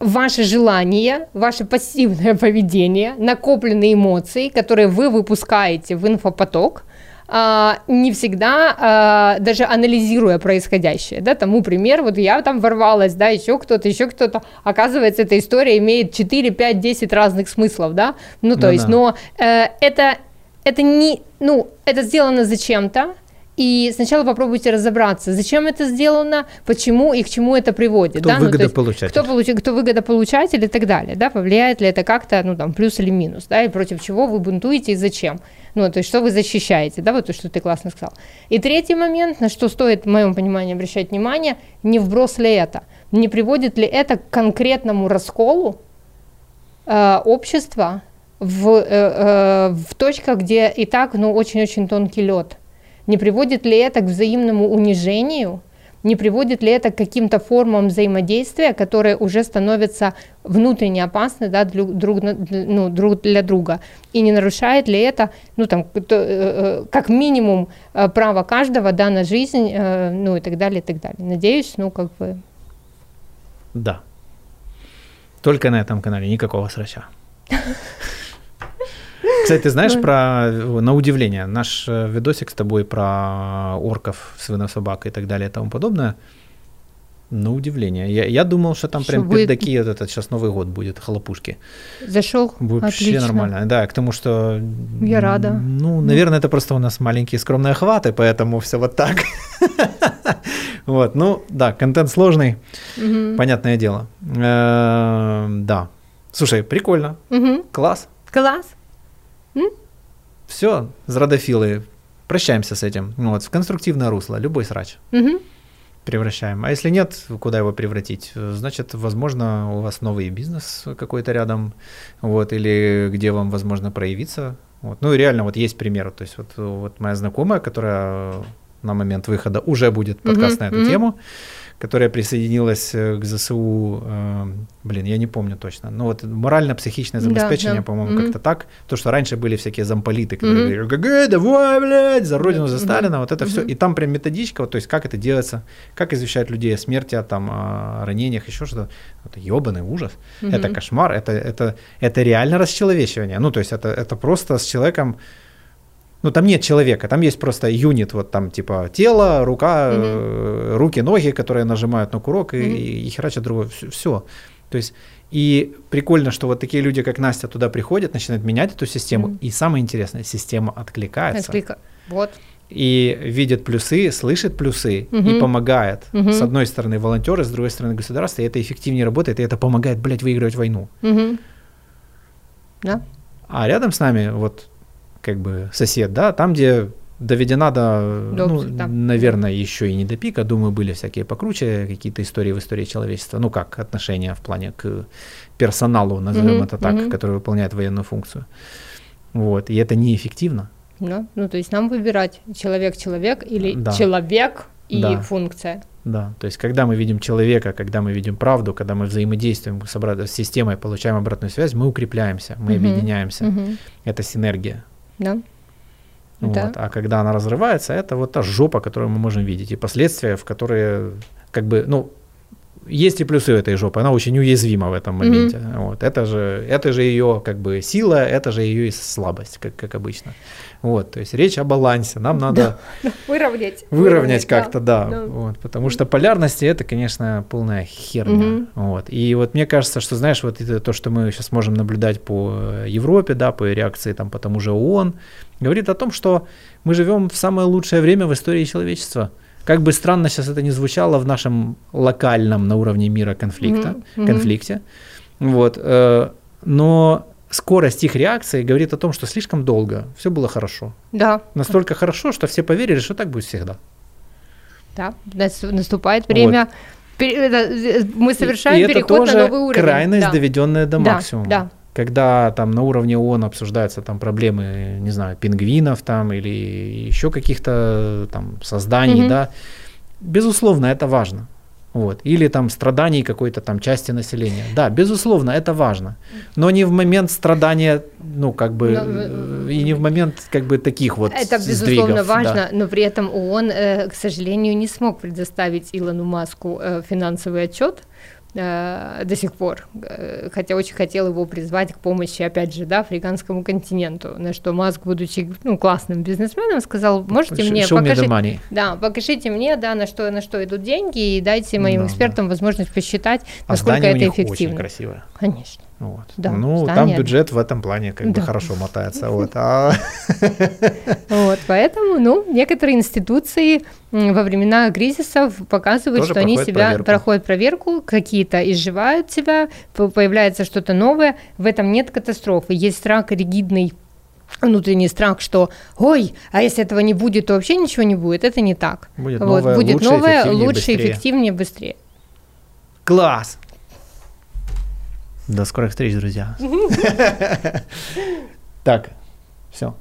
ваше желание, ваше пассивное поведение, накопленные эмоции, которые вы выпускаете в инфопоток, а, не всегда а, даже анализируя происходящее, да, тому пример, вот я там ворвалась, да, еще кто-то, еще кто-то, оказывается, эта история имеет 4, 5, 10 разных смыслов, да, ну, то Ну есть, да. но э, это, это не, ну, это сделано зачем-то, и сначала попробуйте разобраться, зачем это сделано, почему и к чему это приводит. Кто да? ну, выгодополучатель? кто, получ... кто выгодополучатель и так далее, да, повлияет ли это как-то, ну, там, плюс или минус, да, и против чего вы бунтуете и зачем. Ну, то есть, что вы защищаете, да, вот то, что ты классно сказал. И третий момент, на что стоит, в моем понимании, обращать внимание, не вброс ли это, не приводит ли это к конкретному расколу э, общества в, э, э, в точках, где и так, ну, очень-очень тонкий лед. Не приводит ли это к взаимному унижению, не приводит ли это к каким-то формам взаимодействия, которые уже становятся внутренне опасны да, друг, друг, ну, друг для друга, и не нарушает ли это, ну, там, э, э, как минимум, э, право каждого да, на жизнь, ну, и так далее, и так далее. Надеюсь, ну, как бы... Да. Только на этом канале никакого срача. Кстати, ты знаешь про, на удивление, наш э, видосик с тобой про орков, свинособак и так далее и тому подобное, на удивление. Я, я думал, что там Что прям будет- пердаки, вот этот сейчас Новый год будет, хлопушки. Зашел? Вообще Отлично. нормально. Да, к тому, что... Я рада. м, Ну, наверное, это просто у нас маленькие скромные охваты, поэтому все вот так. Вот, ну, да, контент сложный, понятное дело. Э, Да. Слушай, прикольно, Мгм. класс. Класс. Все, зрадофилы, прощаемся с этим. Ну Вот, в конструктивное русло, любой срач Мгм. превращаем. А если нет, куда его превратить? Значит, возможно, у вас новый бизнес какой-то рядом, вот, или где вам, возможно, проявиться. Вот. Ну и реально, вот есть пример. То есть вот, вот моя знакомая, которая на момент выхода уже будет подкаст Мгм, на эту мгм. тему, которая присоединилась э, к ЗСУ, э, блин, я не помню точно, ну вот морально-психичное Да, забеспечение, да. по-моему, Мгм. как-то так, то, что раньше были всякие замполиты, которые Мгм. говорили, ГГ, давай, блядь, за родину, за. Сталина, вот это все, Мгм. и там прям методичка, вот, то есть как это делается, как извещать людей о смерти, о, там, о ранениях, еще что-то, это ебаный ужас, это Мгм. кошмар, это, это, это реально расчеловечивание, ну, то есть это, это просто с человеком, ну, там нет человека, там есть просто юнит, вот там типа тело, рука, э, руки, ноги, которые нажимают на курок и, Мгм. и, и херачат другое, все. То есть, и прикольно, что вот такие люди, как Настя, туда приходят, начинают менять эту систему, Мгм. и самое интересное, система откликается Отклика- Вот. и видит плюсы, слышит плюсы и Мгм. помогает. Мгм. С одной стороны волонтеры, с другой стороны государство, и это эффективнее работает, и это помогает, блядь, выигрывать войну. Мгм. Да. А рядом с нами вот как бы сосед, да, там, где доведена до, До ну, да. наверное, еще и не до пика, думаю, были всякие покруче какие-то истории в истории человечества, ну как отношения в плане к персоналу, назовем Мгм, это так, мгм. который выполняет военную функцию. Вот, и это неэффективно. Да. Ну, то есть нам выбирать человек-человек или Да. человек и Да. функция. Да, то есть когда мы видим человека, когда мы видим правду, когда мы взаимодействуем с, обра- с системой, получаем обратную связь, мы укрепляемся, мы Мгм. объединяемся. Мгм. Это синергия. Да. Вот. Да. А когда она разрывается, это вот та жопа, которую мы можем видеть, и последствия, в которые, как бы, ну, есть и плюсы у этой жопы, она очень уязвима в этом моменте. Вот. Это же, это же ее как бы сила, это же ее и слабость, как, как обычно. Вот. То есть речь о балансе. Нам надо Выровнять. выровнять как-то, да. да. Вот, потому что полярности это, конечно, полная херня. Мгм. Вот. И вот мне кажется, что, знаешь, вот это то, что мы сейчас можем наблюдать по Европе, да, по реакции там, по тому же ООН, говорит о том, что мы живем в самое лучшее время в истории человечества. Как бы странно сейчас это ни звучало в нашем локальном на уровне мира конфликта, мгм. конфликте, вот, э, но скорость их реакции говорит о том, что слишком долго все было хорошо. Да. Настолько хорошо, что все поверили, что так будет всегда. Да. Нас- Наступает время. это, э, Мы совершаем и, и это переход тоже на новый уровень. крайность, Да. доведенная до Да, максимума. да. Когда там на уровне ООН обсуждаются там проблемы, не знаю, пингвинов там или еще каких-то там созданий, Мгм. да, безусловно, это важно. Вот. Или там страданий какой-то там части населения. Да, безусловно, это важно. Но не в момент страдания, ну, как бы, Но, и не в момент, как бы, таких вот Это, сдвигов, безусловно, да. важно, но при этом ООН, э, к сожалению, не смог предоставить Илону Маску э, финансовый отчет до сих пор, э, хотя очень хотел его призвать к помощи, опять же, да, африканскому континенту, на что Маск, будучи ну, классным бизнесменом, сказал, можете Ш- мне покажите, да, покажите мне, да, на что, на что идут деньги, и дайте моим Да, экспертам возможность посчитать, А насколько у это них очень эффективно. красивое. Конечно. Вот. Да, ну, там здание. бюджет в этом плане как бы Да. хорошо мотается. Вот. А Вот, поэтому, ну, некоторые институции во времена кризисов показывают, Тоже что они себя проверку. проходят проверку, какие-то изживают себя, появляется что-то новое. В этом нет катастрофы. Есть страх ригидный внутренний страх, что ой, а если этого не будет, то вообще ничего не будет. Это не так. Будет вот, новое, будет лучше, новое, эффективнее, лучше, быстрее. эффективнее, быстрее. Класс! До скорых встреч, друзья. Так, все.